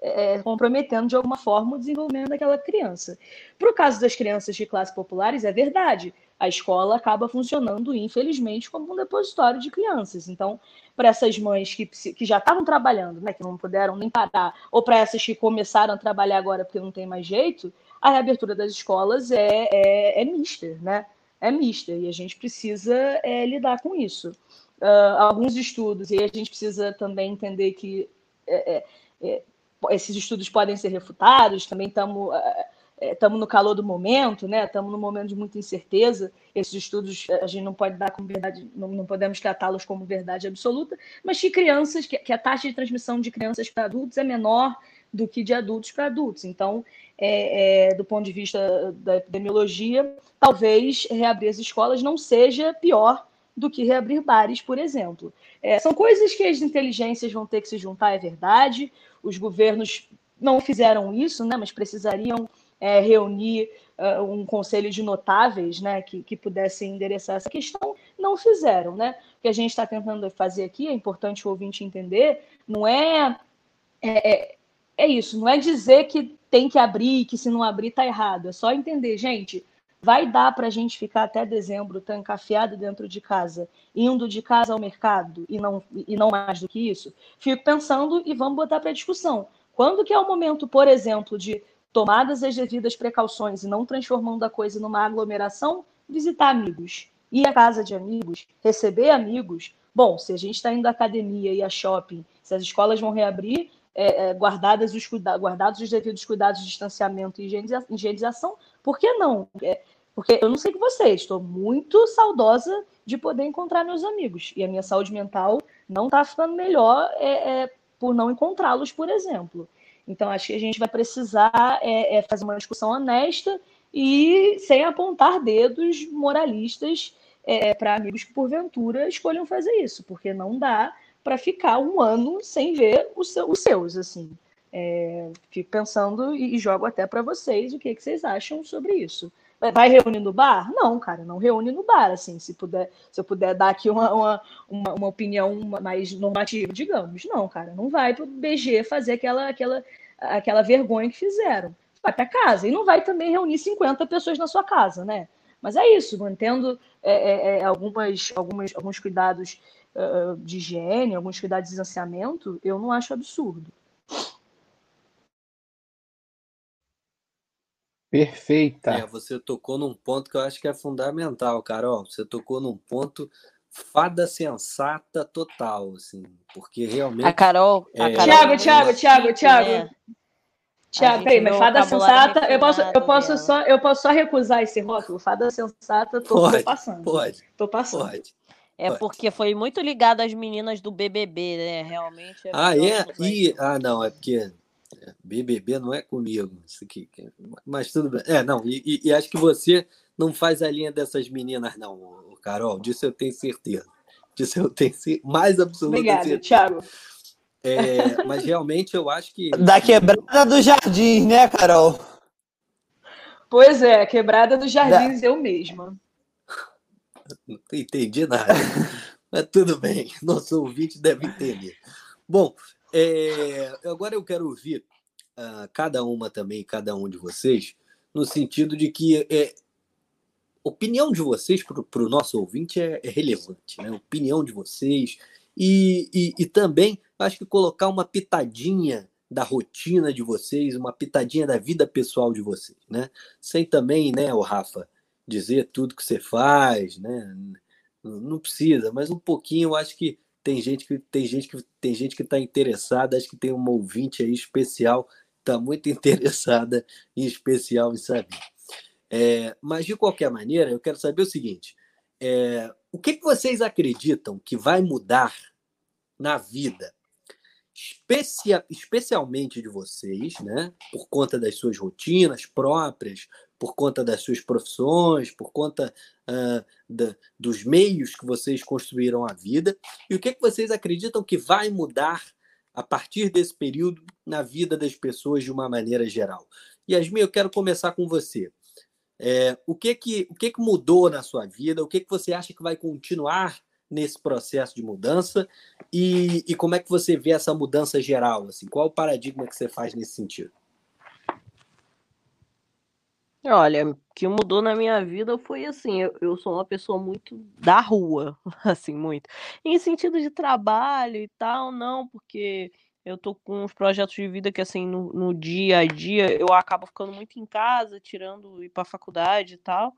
é, comprometendo de alguma forma o desenvolvimento daquela criança. Para o caso das crianças de classes populares, é verdade a escola acaba funcionando, infelizmente, como um depositório de crianças. Então, para essas mães que, que já estavam trabalhando, né, que não puderam nem parar, ou para essas que começaram a trabalhar agora porque não tem mais jeito, a reabertura das escolas é, é, é mista, né? É mista, e a gente precisa é, lidar com isso. Uh, alguns estudos, e a gente precisa também entender que é, é, é, esses estudos podem ser refutados, também estamos estamos é, no calor do momento, né? Estamos num momento de muita incerteza. Esses estudos a gente não pode dar como verdade, não, não podemos tratá-los como verdade absoluta, mas que crianças, que, que, a taxa de transmissão de crianças para adultos é menor do que de adultos para adultos. Então, é, é, do ponto de vista da epidemiologia, talvez reabrir as escolas não seja pior do que reabrir bares, por exemplo. É, são coisas que as inteligências vão ter que se juntar, é verdade. Os governos não fizeram isso, né, mas precisariam é, reunir uh, um conselho de notáveis né, que, que pudessem endereçar essa questão, não fizeram. Né? O que a gente está tentando fazer aqui, é importante o ouvinte entender, não é, é, é, é isso, não é dizer que tem que abrir, que se não abrir está errado, é só entender, gente, vai dar para a gente ficar até dezembro trancafiado dentro de casa, indo de casa ao mercado e não, e não mais do que isso? Fico pensando e vamos botar para discussão. Quando que é o momento, por exemplo, de tomadas as devidas precauções e não transformando a coisa numa aglomeração, visitar amigos, ir à casa de amigos, receber amigos. Bom, se a gente está indo à academia e a shopping, se as escolas vão reabrir, é, é, guardadas os guardados os devidos cuidados de distanciamento e higienização, por que não? É, porque eu não sei que vocês, estou muito saudosa de poder encontrar meus amigos. E a minha saúde mental não está ficando melhor é, é, por não encontrá-los, por exemplo. Então, acho que a gente vai precisar é, é fazer uma discussão honesta e sem apontar dedos moralistas é, para amigos que, porventura, escolham fazer isso, porque não dá para ficar um ano sem ver os, seu, os seus. assim. É, fico pensando e, e jogo até para vocês o que, que vocês acham sobre isso. Vai reunir no bar? Não, cara, não reúne no bar, assim, se puder, se eu puder dar aqui uma, uma, uma, uma opinião mais normativa, digamos. Não, cara, não vai pro BG fazer aquela, aquela, aquela vergonha que fizeram. Vai para casa e não vai também reunir 50 pessoas na sua casa, né? Mas é isso, mantendo é, é, é, algumas, algumas, alguns cuidados uh, de higiene, alguns cuidados de distanciamento, eu não acho absurdo. Perfeita. É, você tocou num ponto que eu acho que é fundamental, Carol. Você tocou num ponto fada sensata total, assim, porque realmente. A Carol. É... Carol Tiago, Tiago, Tiago, Tiago. Tiago, peraí, mas fada sensata, eu posso, eu, posso só, eu posso só recusar esse rótulo? Fada sensata, tô, pode, tô passando. Pode. Tô passando. Pode. É pode. porque foi muito ligado às meninas do BBB, né? Realmente. É ah, é? E, ah, não, é porque BBB não é comigo. Isso aqui, mas tudo bem. É, não, e, e, acho que você não faz a linha dessas meninas, não, Carol. Disso eu tenho certeza. Disso eu tenho mais absoluta Obrigada, certeza. Thiago. É, mas realmente eu acho que. Da quebrada do jardim, né, Carol? Pois é, quebrada dos jardins da... eu mesma. Não entendi nada. mas tudo bem, nosso ouvinte deve entender. Bom, é, agora eu quero ouvir uh, cada uma também, cada um de vocês, no sentido de que é, opinião de vocês para o nosso ouvinte é, é, relevante, né? Opinião de vocês e, e, e também acho que colocar uma pitadinha da rotina de vocês, uma pitadinha da vida pessoal de vocês, né? Sem também, né, o Rafa, dizer tudo que você faz, né? Não precisa, mas um pouquinho, eu acho que tem gente que tem gente que tem gente que está interessada, acho que tem uma ouvinte aí especial, está muito interessada em especial em saber. É, mas de qualquer maneira, eu quero saber o seguinte: é, o que, que vocês acreditam que vai mudar na vida especia, especialmente de vocês, né? Por conta das suas rotinas próprias, por conta das suas profissões, por conta uh, da, dos meios que vocês construíram a vida. E o que, que vocês acreditam que vai mudar a partir desse período na vida das pessoas de uma maneira geral? Yasmin, eu quero começar com você. É, o que que o que que mudou na sua vida? O que que você acha que vai continuar nesse processo de mudança e, e como é que você vê essa mudança geral? Assim, qual o paradigma que você faz nesse sentido? Olha, o que mudou na minha vida foi assim, eu, eu sou uma pessoa muito da rua, assim, muito. Em sentido de trabalho e tal, não, porque eu tô com uns projetos de vida que, assim, no, no dia a dia, eu acabo ficando muito em casa, tirando ir pra faculdade e tal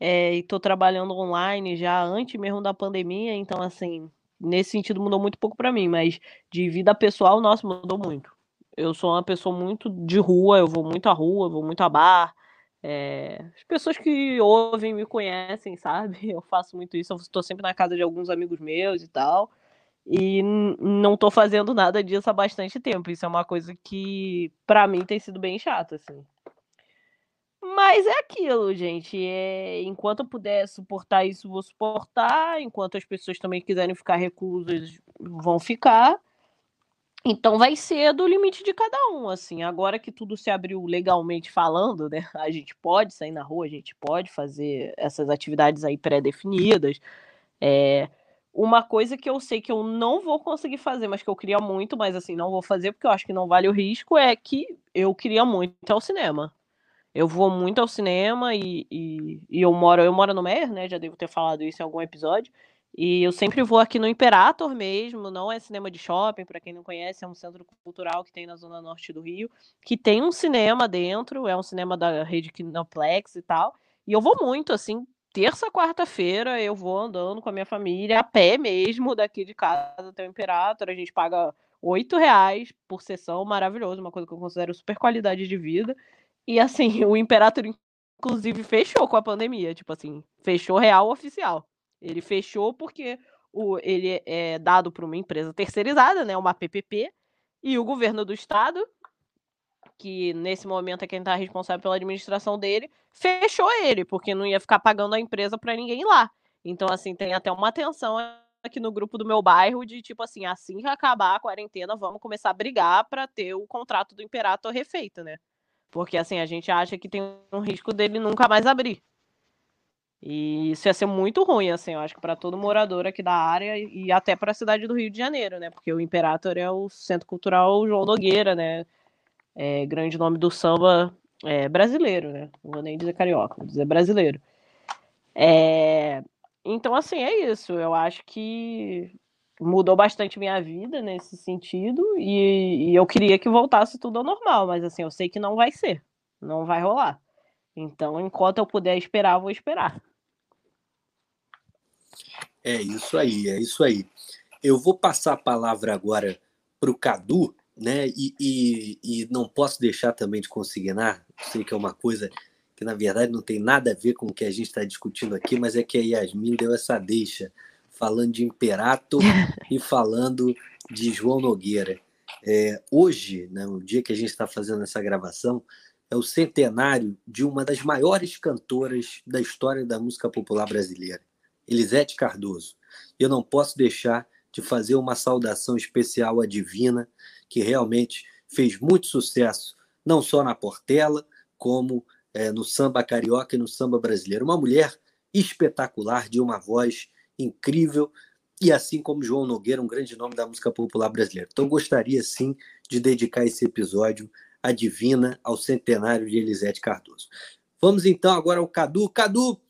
é, e estou trabalhando online já antes mesmo da pandemia, então assim, nesse sentido mudou muito pouco para mim, mas de vida pessoal, nossa, mudou muito. Eu sou uma pessoa muito de rua, eu vou muito à rua, vou muito a bar. É, as pessoas que ouvem me conhecem, sabe? Eu faço muito isso, eu estou sempre na casa de alguns amigos meus e tal. E não estou fazendo nada disso há bastante tempo. Isso é uma coisa que, para mim, tem sido bem chato, assim. Mas é aquilo, gente. É, enquanto eu puder suportar isso, vou suportar. Enquanto as pessoas também quiserem ficar reclusas, vão ficar. Então vai ser do limite de cada um, assim. Agora que tudo se abriu legalmente falando, né? A gente pode sair na rua, a gente pode fazer essas atividades aí pré-definidas. É, uma coisa que eu sei que eu não vou conseguir fazer, mas que eu queria muito, mas assim, não vou fazer porque eu acho que não vale o risco, é que eu queria muito ao cinema. Eu vou muito ao cinema e, e, e, eu moro eu moro no Mer, né? Já devo ter falado isso em algum episódio. E eu sempre vou aqui no Imperator mesmo, não é cinema de shopping, para quem não conhece, é um centro cultural que tem na zona norte do Rio, que tem um cinema dentro, é um cinema da rede Kinoplex e tal. E eu vou muito, assim, terça, quarta-feira eu vou andando com a minha família, a pé mesmo, daqui de casa até o Imperator. A gente paga oito reais por sessão, maravilhoso, uma coisa que eu considero super qualidade de vida. E assim, o Imperator, inclusive, fechou com a pandemia. Tipo assim, fechou real oficial. Ele fechou porque o, ele é dado por uma empresa terceirizada, né? Uma PPP. E o governo do estado, que nesse momento é quem está responsável pela administração dele, fechou ele, porque não ia ficar pagando a empresa para ninguém lá. Então, assim, tem até uma tensão aqui no grupo do meu bairro de tipo assim, assim que acabar a quarentena, vamos começar a brigar para ter o contrato do Imperator refeito, né? Porque assim, a gente acha que tem um risco dele nunca mais abrir. E isso ia ser muito ruim, assim, eu acho que para todo morador aqui da área e até para a cidade do Rio de Janeiro, né? Porque o Imperator é o Centro Cultural João Nogueira, né? É grande nome do samba é, brasileiro, né? Não vou nem dizer carioca, vou dizer brasileiro. É... Então, assim, é isso. Eu acho que mudou bastante minha vida nesse sentido e, e, eu queria que voltasse tudo ao normal, mas assim, eu sei que não vai ser, não vai rolar. Então, enquanto eu puder esperar, vou esperar. É isso aí, é isso aí. Eu vou passar a palavra agora para o Cadu, né? E, e, e, não posso deixar também de consignar, sei que é uma coisa que na verdade não tem nada a ver com o que a gente está discutindo aqui, mas é que a Yasmin deu essa deixa falando de Imperator e falando de João Nogueira. É, hoje, né, no dia que a gente está fazendo essa gravação, é o centenário de uma das maiores cantoras da história da música popular brasileira, Elisete Cardoso. Eu não posso deixar de fazer uma saudação especial à Divina, que realmente fez muito sucesso, não só na Portela, como é, no samba carioca e no samba brasileiro. Uma mulher espetacular, de uma voz incrível, e assim como João Nogueira, um grande nome da música popular brasileira. Então, gostaria sim de dedicar esse episódio à Divina, ao centenário de Elisete Cardoso. Vamos então agora ao Cadu. Cadu,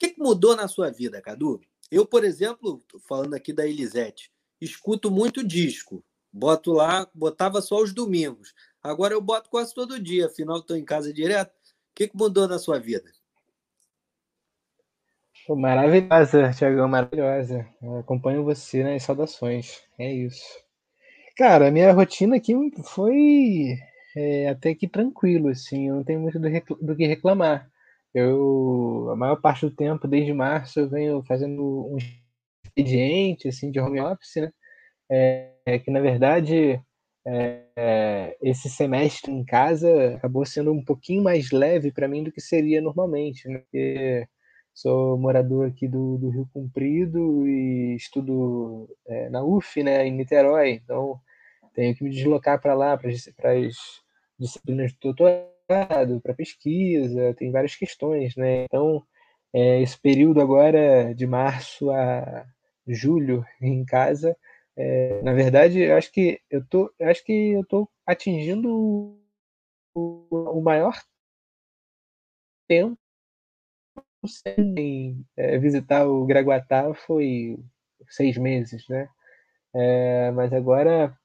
que, que mudou na sua vida, Cadu? Eu, por exemplo, falando aqui da Elisete, escuto muito disco. Boto lá, botava só os domingos. Agora eu boto quase todo dia, afinal estou em casa direto. O que, que mudou na sua vida? maravilhosa, Tiagão, maravilhosa. Eu acompanho você nas saudações. É isso. Cara, a minha rotina aqui foi é, até que tranquilo, assim. Eu não tenho muito do, do que reclamar. Eu, a maior parte do tempo, desde março, eu venho fazendo um expediente assim, de home office, né? É, que na verdade é, esse semestre em casa acabou sendo um pouquinho mais leve para mim do que seria normalmente, né? Porque sou morador aqui do, do Rio Comprido e estudo é, na UF, né, em Niterói, então tenho que me deslocar para lá, para as disciplinas de doutorado para pesquisa, tem várias questões, né? Então, é, esse período agora de março a julho em casa, é, na verdade, eu acho que eu tô, eu acho que eu tô atingindo o, o maior tempo sem é, visitar o Graguatá foi seis meses, né? É, mas agora,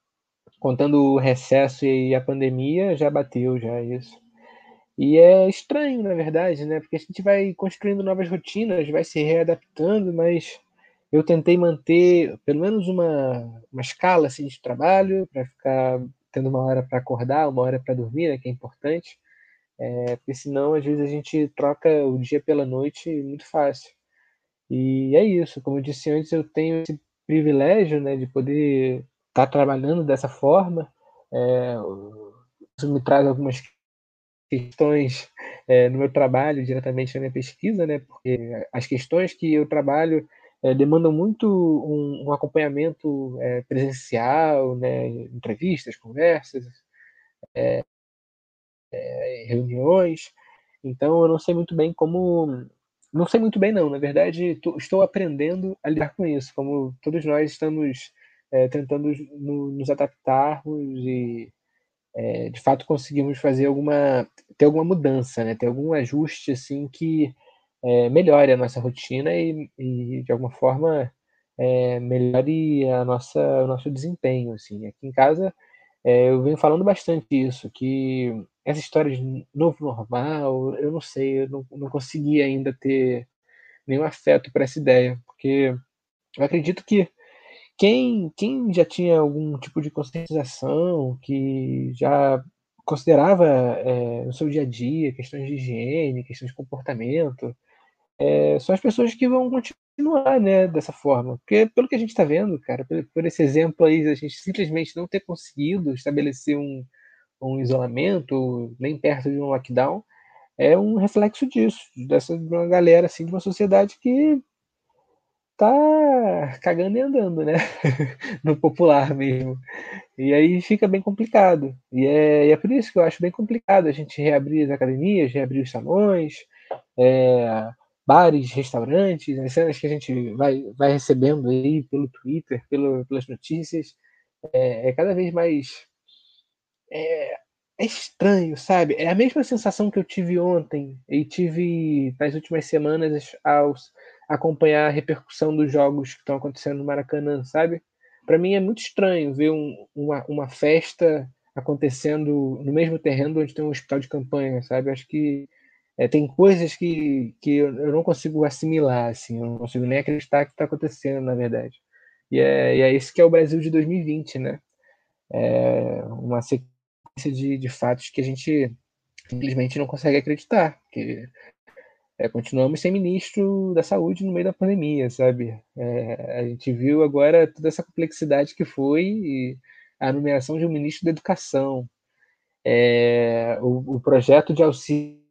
contando o recesso e a pandemia, já bateu já isso. E é estranho, na verdade, né? Porque a gente vai construindo novas rotinas, vai se readaptando, mas eu tentei manter pelo menos uma, uma escala assim, de trabalho, para ficar tendo uma hora para acordar, uma hora para dormir, né, que é importante. É, porque senão, às vezes, a gente troca o dia pela noite muito fácil. E é isso, como eu disse antes, eu tenho esse privilégio né, de poder estar tá trabalhando dessa forma. É, isso me traz algumas questões é, no meu trabalho, diretamente na minha pesquisa, né? Porque as questões que eu trabalho é, demandam muito um, um acompanhamento é, presencial, né? Entrevistas, conversas, reuniões. Então, eu não sei muito bem como. Não sei muito bem, não. Na verdade, estou aprendendo a lidar com isso, como todos nós estamos tentando no, nos adaptarmos e é, de fato conseguimos fazer alguma ter alguma mudança, né? Ter algum ajuste assim que é, melhore a nossa rotina e, e de alguma forma é, melhore a nossa o nosso desempenho assim. Aqui em casa é, eu venho falando bastante isso, que essa história de novo normal, eu não sei, eu não, não consegui ainda ter nenhum afeto para essa ideia, porque eu acredito que quem, quem já tinha algum tipo de conscientização, que já considerava é, no seu dia a dia questões de higiene, questões de comportamento, é, são as pessoas que vão continuar né, dessa forma. Porque, pelo que a gente está vendo, cara, por, por, esse exemplo aí, a gente simplesmente não ter conseguido estabelecer um, um isolamento, nem perto de um lockdown, é um reflexo disso, dessa de uma galera, assim, de uma sociedade que tá cagando e andando, né? no popular mesmo. E aí fica bem complicado. E é, e é por isso que eu acho bem complicado a gente reabrir as academias, reabrir os salões, é, bares, restaurantes, as cenas que a gente vai, vai recebendo aí pelo Twitter, pelo, pelas notícias. É, é cada vez mais. É, é estranho, sabe? É a mesma sensação que eu tive ontem e tive nas últimas semanas aos acompanhar a repercussão dos jogos que estão acontecendo no Maracanã, sabe? Para mim é muito estranho ver um, uma, uma festa acontecendo no mesmo terreno onde tem um hospital de campanha, sabe? Acho que é, tem coisas que, que eu não consigo assimilar, assim, eu não consigo nem acreditar que está acontecendo, na verdade. E é, e é esse que é o Brasil de 2020, né? É uma sequência de, de fatos que a gente simplesmente não consegue acreditar, que é, continuamos sem ministro da saúde no meio da pandemia, sabe? É, a gente viu agora toda essa complexidade que foi a nomeação de um ministro da educação, é, o, o, projeto de auxílio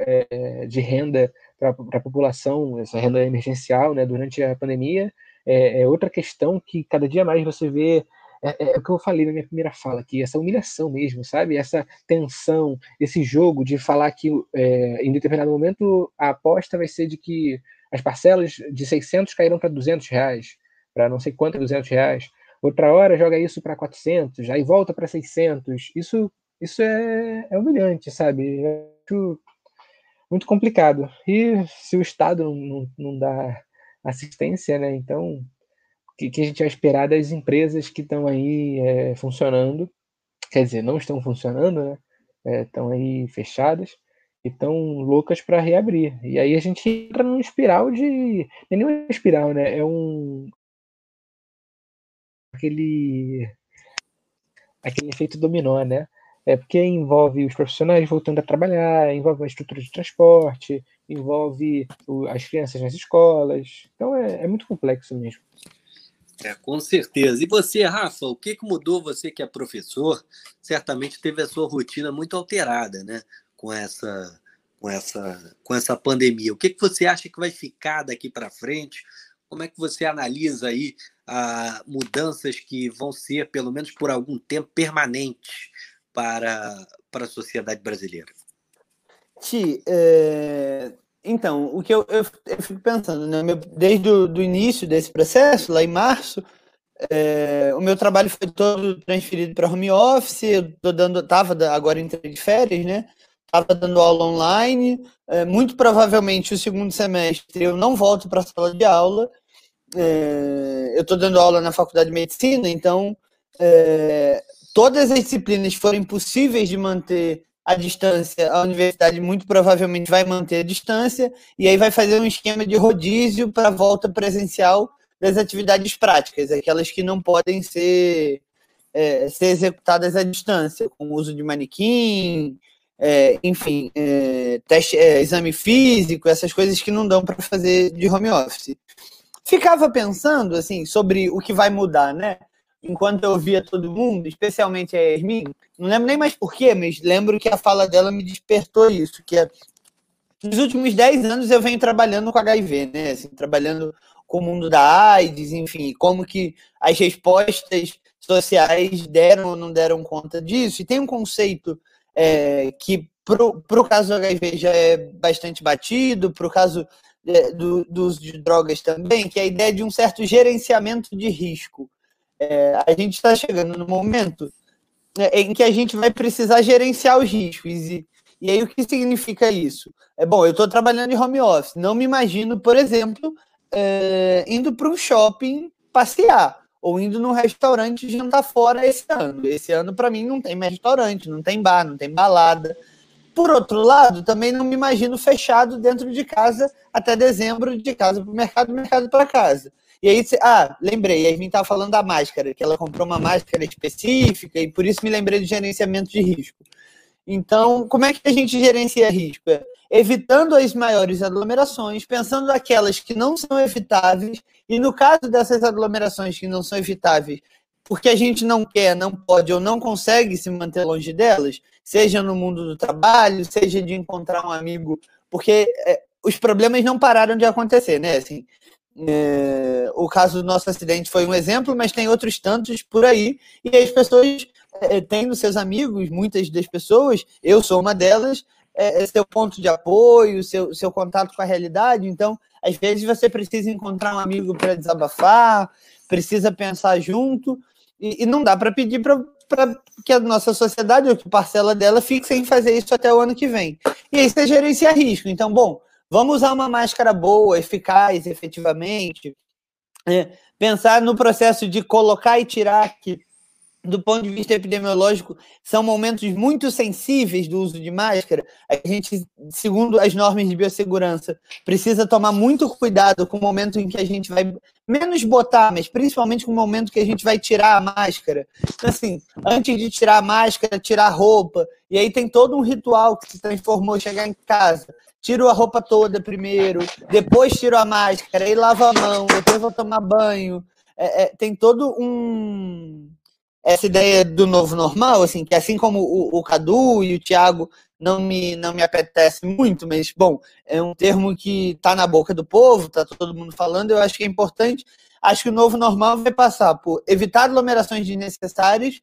é, de renda para a população, essa renda emergencial, né, durante a pandemia, é, é outra questão que cada dia mais você vê é, é, o que eu falei na minha primeira fala aqui, essa humilhação mesmo, sabe? Essa tensão, esse jogo de falar que é, em determinado momento a aposta vai ser de que as parcelas de 600 caíram para 200 reais, para não sei quanto 200 reais. Outra hora joga isso para 400, aí volta para 600. Isso, isso é, é humilhante, sabe? muito complicado. E se o Estado não, não dá assistência, né? Então, que, que, a gente vai esperar das empresas que estão aí é, funcionando? Quer dizer, não estão funcionando, né? Estão é, aí fechadas e estão loucas para reabrir. E aí a gente entra num espiral de. Não é nenhuma espiral, né? É um. Aquele. Aquele efeito dominó, né? É porque envolve os profissionais voltando a trabalhar, envolve a estrutura de transporte, envolve as crianças nas escolas. Então é, é, muito complexo mesmo. É, com certeza. E você, Rafa, o que, que mudou? Você que é professor, certamente teve a sua rotina muito alterada, né? Com essa, com essa, com essa pandemia. O que, que você acha que vai ficar daqui para frente? Como é que você analisa aí ah, mudanças que vão ser, pelo menos por algum tempo, permanentes para, para a sociedade brasileira? Ti, é... então, o que eu, eu, eu fico pensando, né? desde o início desse processo, lá em março, é... o meu trabalho foi todo transferido para home office, eu tô dando, tava agora entrei de férias, né? Estava dando aula online. É, muito provavelmente o segundo semestre eu não volto para a sala de aula. É, eu estou dando aula na faculdade de medicina, então é, todas as disciplinas forem possíveis de manter a distância, a universidade muito provavelmente vai manter a distância e aí vai fazer um esquema de rodízio para a volta presencial das atividades práticas, aquelas que não podem ser, é, ser executadas à distância, com uso de manequim, é, enfim, é, teste, é, exame físico, essas coisas que não dão para fazer de home office. Ficava pensando assim sobre o que vai mudar, né? Enquanto eu via todo mundo, especialmente a Yasmin, não lembro nem mais porquê, mas lembro que a fala dela me despertou isso, que é nos últimos 10 anos eu venho trabalhando com HIV, né? Assim, trabalhando com o mundo da AIDS, enfim, como que as respostas sociais deram ou não deram conta disso. E tem um conceito é, que para o caso do HIV já é bastante batido, para o caso é, do, do uso de drogas também, que é a ideia de um certo gerenciamento de risco é, a gente está chegando no momento né, em que a gente vai precisar gerenciar os riscos. E, e aí, o que significa isso? É bom, eu estou trabalhando em home office. Não me imagino, por exemplo, é, indo para um shopping passear ou indo num restaurante jantar fora esse ano. Esse ano, para mim, não tem mais restaurante, não tem bar, não tem balada. Por outro lado, também não me imagino fechado dentro de casa até dezembro, de casa para o mercado, mercado para casa. E aí, ah, lembrei, a Yasmin estava falando da máscara, que ela comprou uma máscara específica e por isso me lembrei do gerenciamento de risco. Então, como é que a gente gerencia risco? É evitando as maiores aglomerações, pensando aquelas que não são evitáveis, e no caso dessas aglomerações que não são evitáveis, porque a gente não quer, não pode ou não consegue se manter longe delas, seja no mundo do trabalho, seja de encontrar um amigo, porque é, os problemas não pararam de acontecer, né? Assim, é, o caso do nosso acidente foi um exemplo, mas tem outros tantos por aí, e as pessoas é, têm nos seus amigos, muitas das pessoas, eu sou uma delas, é, é, seu ponto de apoio, seu, seu contato com a realidade. Então, às vezes você precisa encontrar um amigo para desabafar, precisa pensar junto, e, e não dá para pedir para que a nossa sociedade, ou que parcela dela, fique sem fazer isso até o ano que vem. E aí você gerencia risco. Então, bom, Vamos usar uma máscara boa, eficaz, efetivamente. É, pensar no processo de colocar e tirar, que do ponto de vista epidemiológico, são momentos muito sensíveis do uso de máscara. A gente, segundo as normas de biossegurança, precisa tomar muito cuidado com o momento em que a gente vai menos botar, mas principalmente com o momento que a gente vai tirar a máscara. Então, assim, antes de tirar a máscara, tirar a roupa, e aí tem todo um ritual que se transformou chegar em casa tiro a roupa toda primeiro, depois tiro a máscara, aí lavo a mão, depois vou tomar banho. É, é, tem todo um. Essa ideia do novo normal, assim, que assim como o, o Cadu e o Thiago não me, não me apetece muito, mas, bom, é um termo que está na boca do povo, está todo mundo falando, eu acho que é importante. Acho que o novo normal vai passar por evitar aglomerações desnecessárias,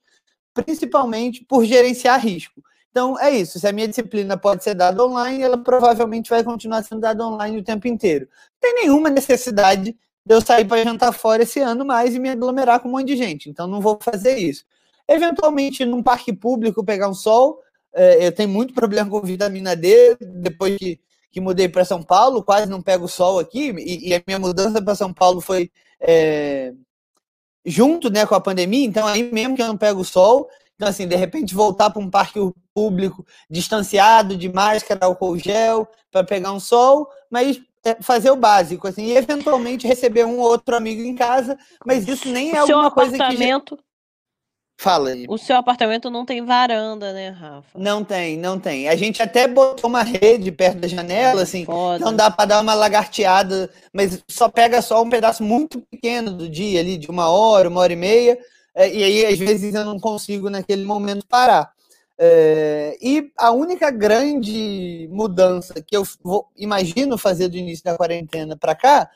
principalmente por gerenciar risco. Então, é isso. Se a minha disciplina pode ser dada online, ela provavelmente vai continuar sendo dada online o tempo inteiro. Não tem nenhuma necessidade de eu sair para jantar fora esse ano mais e me aglomerar com um monte de gente. Então, não vou fazer isso. Eventualmente, num parque público, pegar um sol. É, eu tenho muito problema com vitamina D, depois que que mudei para São Paulo, quase não pego sol aqui, e, e a minha mudança para São Paulo foi é, junto né, com a pandemia, então aí mesmo que eu não pego sol, então assim, de repente voltar para um parque público distanciado, de máscara, álcool gel, para pegar um sol, mas é, fazer o básico, assim, e eventualmente receber um ou outro amigo em casa, mas isso nem é alguma coisa que... Fala aí. O seu apartamento não tem varanda, né, Rafa? Não tem, não tem. A gente até botou uma rede perto da janela, assim, Foda. então dá para dar uma lagarteada, mas só pega só um pedaço muito pequeno do dia ali, de uma hora, uma hora e meia, é, e aí às vezes eu não consigo naquele momento parar. É, e a única grande mudança que eu vou, imagino fazer do início da quarentena para cá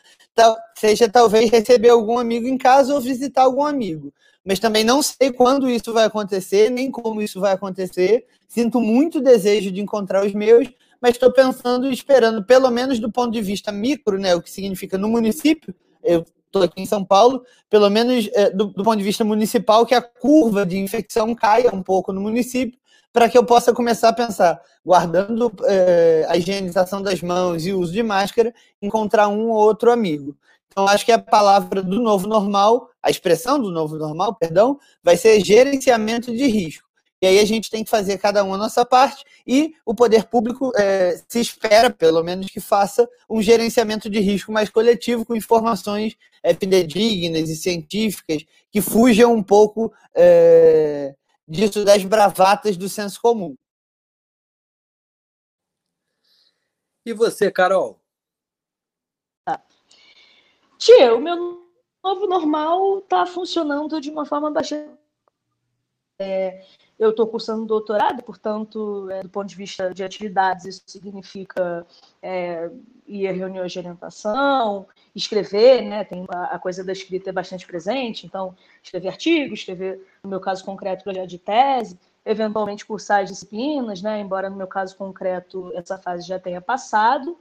seja talvez receber algum amigo em casa ou visitar algum amigo mas também não sei quando isso vai acontecer, nem como isso vai acontecer. Sinto muito desejo de encontrar os meus, mas estou pensando e esperando, pelo menos do ponto de vista micro, né, o que significa no município, eu estou aqui em São Paulo, pelo menos é, do, do, ponto de vista municipal, que a curva de infecção caia um pouco no município, para que eu possa começar a pensar, guardando é, a higienização das mãos e o uso de máscara, encontrar um ou outro amigo. Então, acho que a palavra do novo normal, a expressão do novo normal, perdão, vai ser gerenciamento de risco. E aí a gente tem que fazer cada um a nossa parte e o poder público é, se espera, pelo menos, que faça um gerenciamento de risco mais coletivo com informações é, e científicas que fujam um pouco é, disso das bravatas do senso comum. E você, Carol? Tia, o meu novo normal está funcionando de uma forma bastante. É, eu estou cursando doutorado, portanto, é, do ponto de vista de atividades, isso significa é, ir a reuniões de orientação, escrever, né? Tem a, a, coisa da escrita é bastante presente, então, escrever artigos, escrever, no meu caso concreto, projeto de tese, eventualmente cursar as disciplinas, né? Embora no meu caso concreto essa fase já tenha passado.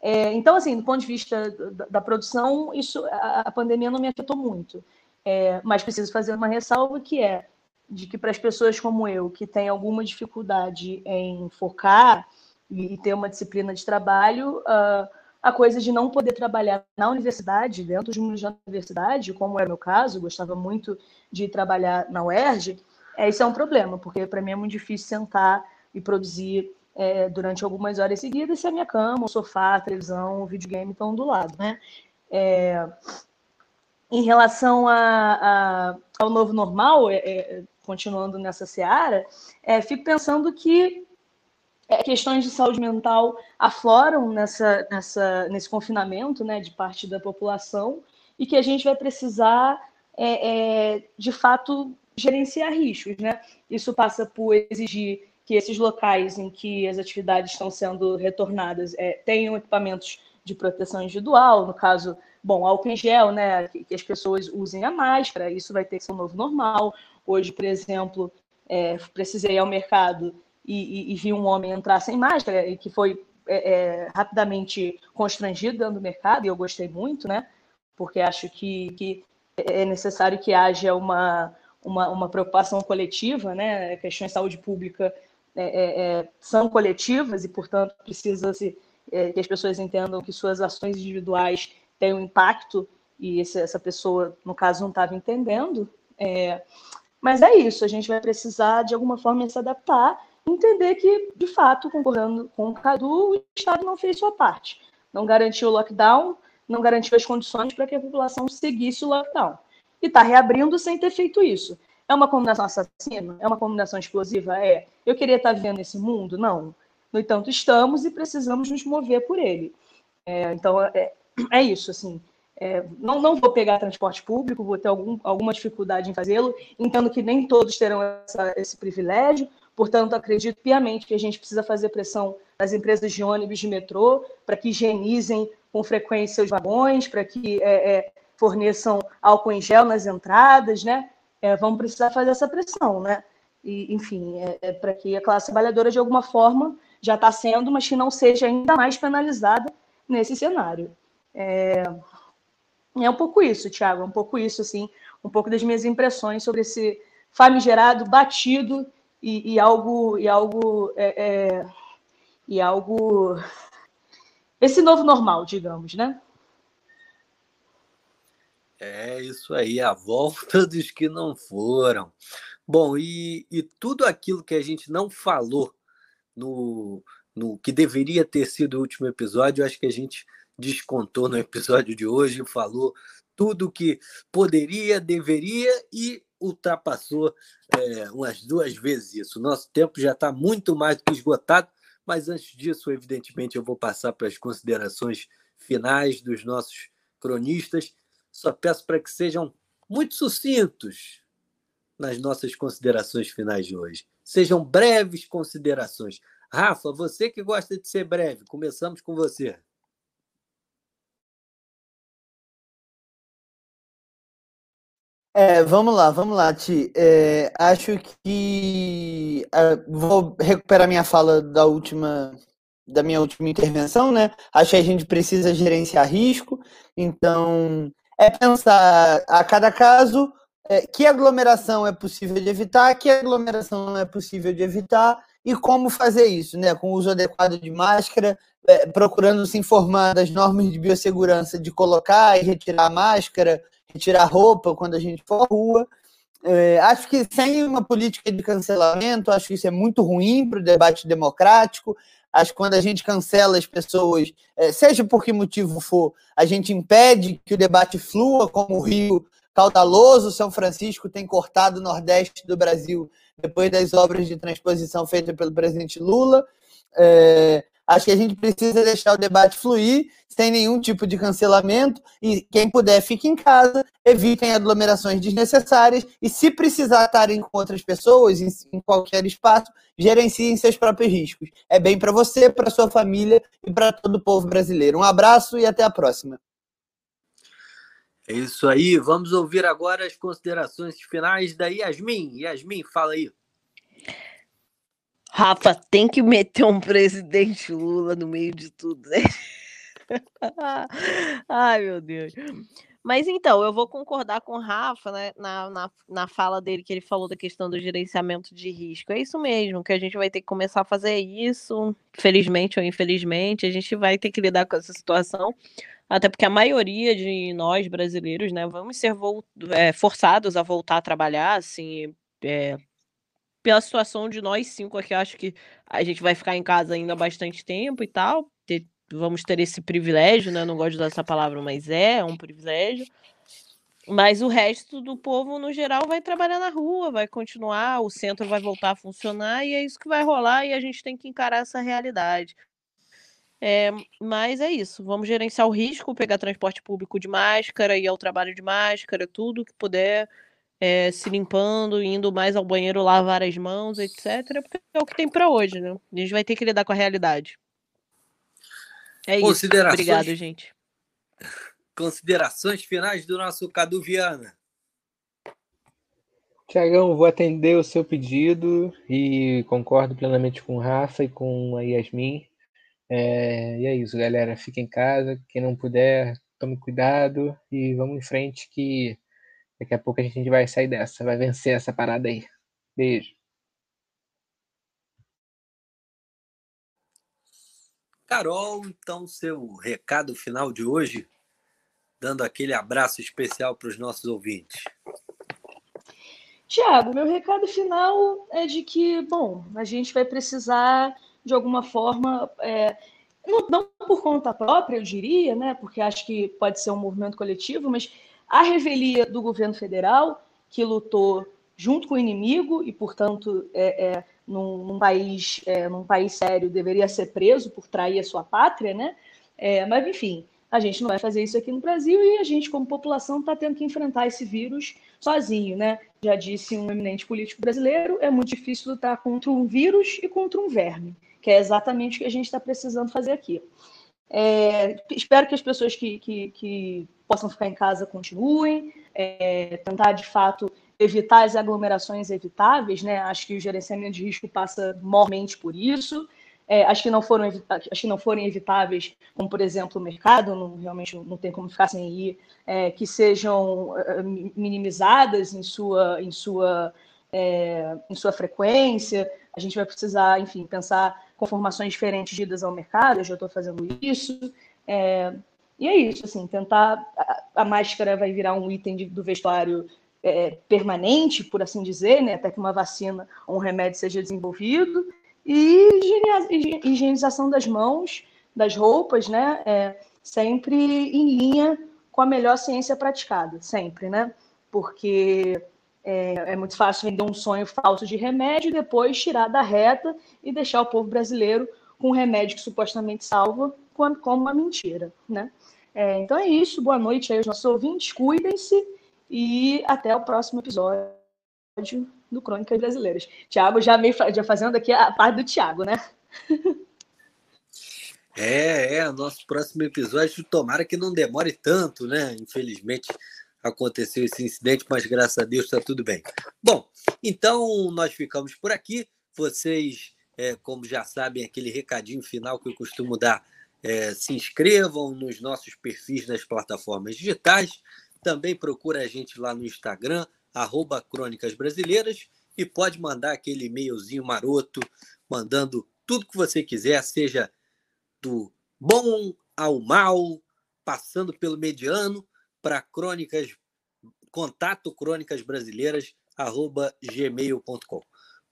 É, então, assim, do ponto de vista da, da produção, isso a, a, pandemia não me afetou muito. É, mas preciso fazer uma ressalva que é de que para as pessoas como eu, que têm alguma dificuldade em focar e, ter uma disciplina de trabalho, uh, a coisa de não poder trabalhar na universidade, dentro de uma universidade, como era o meu caso, gostava muito de trabalhar na UERJ, é, isso é um problema, porque para mim é muito difícil sentar e produzir é, durante algumas horas seguidas se a minha cama, o sofá, a televisão, o videogame estão do lado, né? É, em relação a, a, ao novo normal, é, é continuando nessa seara, é, fico pensando que é, questões de saúde mental afloram nessa, nessa, nesse confinamento né, de parte da população e que a gente vai precisar, de fato, gerenciar riscos. Né? Isso passa por exigir que esses locais em que as atividades estão sendo retornadas é, tenham equipamentos de proteção individual, no caso, bom, álcool em gel, né, que, que, as pessoas usem a máscara, isso vai ter que ser um novo normal. Hoje, por exemplo, é, precisei ir ao mercado e, e, e, vi um homem entrar sem máscara e que foi é, é, rapidamente constrangido dentro do mercado, e eu gostei muito, né, porque acho que, que é necessário que haja uma, uma, uma preocupação coletiva, né, questões de saúde pública é, é, é, são coletivas e, portanto, precisa-se que as pessoas entendam que suas ações individuais têm um impacto e essa pessoa, no caso, não estava entendendo. É, mas é isso, a gente vai precisar, de alguma forma, se adaptar entender que, de fato, concordando com o Cadu, o Estado não fez sua parte. Não garantiu o lockdown, não garantiu as condições para que a população seguisse o lockdown. E está reabrindo sem ter feito isso. É uma combinação assassina? É uma combinação explosiva? É. Eu queria estar vivendo nesse mundo? Não. No entanto, estamos e precisamos nos mover por ele. É, então, é, é isso, assim. É, não, não vou pegar transporte público, vou ter algum, alguma dificuldade em fazê-lo. Entendo que nem todos terão essa, esse privilégio, portanto, acredito piamente que a gente precisa fazer pressão nas empresas de ônibus de metrô para que higienizem com frequência os vagões, para que é, é, forneçam álcool em gel nas entradas, né? é, vamos precisar fazer essa pressão, né? E, enfim, é, é para que a classe trabalhadora, de alguma forma, já está sendo, mas que não seja ainda mais penalizada nesse cenário. É, é um pouco isso, Tiago, é um pouco isso, assim, um pouco das minhas impressões sobre esse famigerado, batido e, e algo, e algo, é, é, e algo esse novo normal, digamos, né? É isso aí, a volta dos que não foram. Bom, e, e tudo aquilo que a gente não falou no, no que deveria ter sido o último episódio, acho que a gente descontou no episódio de hoje, falou tudo que poderia, deveria e ultrapassou é, umas duas vezes isso. Nosso tempo já está muito mais do que esgotado, mas antes disso, evidentemente, eu vou passar para as considerações finais dos nossos cronistas. Só peço para que sejam muito sucintos nas nossas considerações finais de hoje. Sejam breves considerações. Rafa, você que gosta de ser breve, começamos com você. É, vamos lá, vamos lá, Ti. É, acho que é, vou recuperar minha fala da última, da minha última intervenção, né? Acho que a gente precisa gerenciar risco, então é pensar a cada caso é, que aglomeração é possível de evitar, que aglomeração não é possível de evitar e como fazer isso, né? Com o uso adequado de máscara, é, procurando se informar das normas de biossegurança de colocar e retirar a máscara tirar roupa quando a gente for à rua. É, acho que sem uma política de cancelamento, acho que isso é muito ruim para o debate democrático. Acho que quando a gente cancela as pessoas, é, seja por que motivo for, a gente impede que o debate flua, como o Rio caudaloso São Francisco tem cortado o Nordeste do Brasil depois das obras de transposição feitas pelo presidente Lula. É, Acho que a gente precisa deixar o debate fluir sem nenhum tipo de cancelamento e quem puder fique em casa, evitem aglomerações desnecessárias e se precisar estarem com outras pessoas em, em qualquer espaço, gerenciem seus próprios riscos. É bem para você, para sua família e para todo o povo brasileiro. Um abraço e até a próxima. É isso aí. Vamos ouvir agora as considerações finais da Yasmin. Yasmin, fala aí. Rafa, tem que meter um presidente Lula no meio de tudo, né? Ai, meu Deus. Mas então, eu vou concordar com o Rafa né, na, na, na fala dele, que ele falou da questão do gerenciamento de risco. É isso mesmo, que a gente vai ter que começar a fazer isso, felizmente ou infelizmente, a gente vai ter que lidar com essa situação, até porque a maioria de nós brasileiros, né, vamos ser é, forçados a voltar a trabalhar, assim, é, pela situação de nós cinco aqui, acho que a gente vai ficar em casa ainda bastante tempo e tal. Ter, vamos ter esse privilégio, né? Não gosto de usar essa palavra, mas é, é um privilégio. Mas o resto do povo, no geral, vai trabalhar na rua, vai continuar, o centro vai voltar a funcionar e é isso que vai rolar e a gente tem que encarar essa realidade. É, mas é isso, vamos gerenciar o risco, pegar transporte público de máscara, ir ao trabalho de máscara, tudo que puder, é, se limpando, indo mais ao banheiro lavar as mãos, etc. Porque é o que tem para hoje, né? A gente vai ter que lidar com a realidade. É isso. Obrigado, gente. Considerações finais do nosso Cadu Viana. Tiagão, vou atender o seu pedido e concordo plenamente com o Rafa e com a Yasmin. É, e é isso, galera. Fique em casa. Quem não puder, tome cuidado e vamos em frente que Daqui a pouco a gente vai sair dessa, vai vencer essa parada aí. Beijo. Carol, então, seu recado final de hoje, dando aquele abraço especial para os nossos ouvintes. Tiago, meu recado final é de que, bom, a gente vai precisar, de alguma forma, é, não, não, por conta própria, eu diria, né, porque acho que pode ser um movimento coletivo, mas a revelia do governo federal, que lutou junto com o inimigo e, portanto, é, é, num, num, país, é, num país sério, deveria ser preso por trair a sua pátria, né? É, mas, enfim, a gente não vai fazer isso aqui no Brasil e a gente, como população, está tendo que enfrentar esse vírus sozinho, né? Já disse um eminente político brasileiro, é muito difícil lutar contra um vírus e contra um verme, que é exatamente o que a gente está precisando fazer aqui. É, espero que as pessoas que, que, que, possam ficar em casa continuem, é, tentar de fato evitar as aglomerações evitáveis, né? Acho que o gerenciamento de risco passa mormente por isso. É, acho que não foram acho que não forem evitáveis, como por exemplo o mercado, não, realmente não tem como ficar sem ir, é, que sejam é, minimizadas em sua em sua é, em sua frequência. A gente vai precisar, enfim, pensar com formações diferentes idas ao mercado, eu já estou fazendo isso. E é isso, assim, tentar. A, a máscara vai virar um item de, do vestuário é, permanente, por assim dizer, né, até que uma vacina ou um remédio seja desenvolvido. E higienização das mãos, das roupas, né, é, sempre em linha com a melhor ciência praticada, sempre, né? Porque é, é, muito fácil vender um sonho falso de remédio e depois tirar da reta e deixar o povo brasileiro com um remédio que supostamente salva como uma mentira, né? É, então é isso, boa noite aí aos nossos ouvintes, cuidem-se e até o próximo episódio do Crônicas Brasileiras. Tiago já meio já fazendo aqui a parte do Tiago, né? É, é, nosso próximo episódio, tomara que não demore tanto, né? Infelizmente aconteceu esse incidente, mas graças a Deus está tudo bem. Bom, então nós ficamos por aqui. Vocês, é, como já sabem, aquele recadinho final que eu costumo dar, é, se inscrevam nos nossos perfis nas plataformas digitais. Também procura a gente lá no Instagram, arroba Crônicas Brasileiras, e pode mandar aquele e-mailzinho maroto, mandando tudo que você quiser, seja do bom ao mal, passando pelo mediano, para crônicas, contato crônicas brasileiras, arroba gmail.com.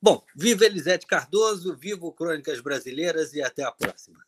Bom, viva Elisete Cardoso, viva Crônicas Brasileiras e até a próxima.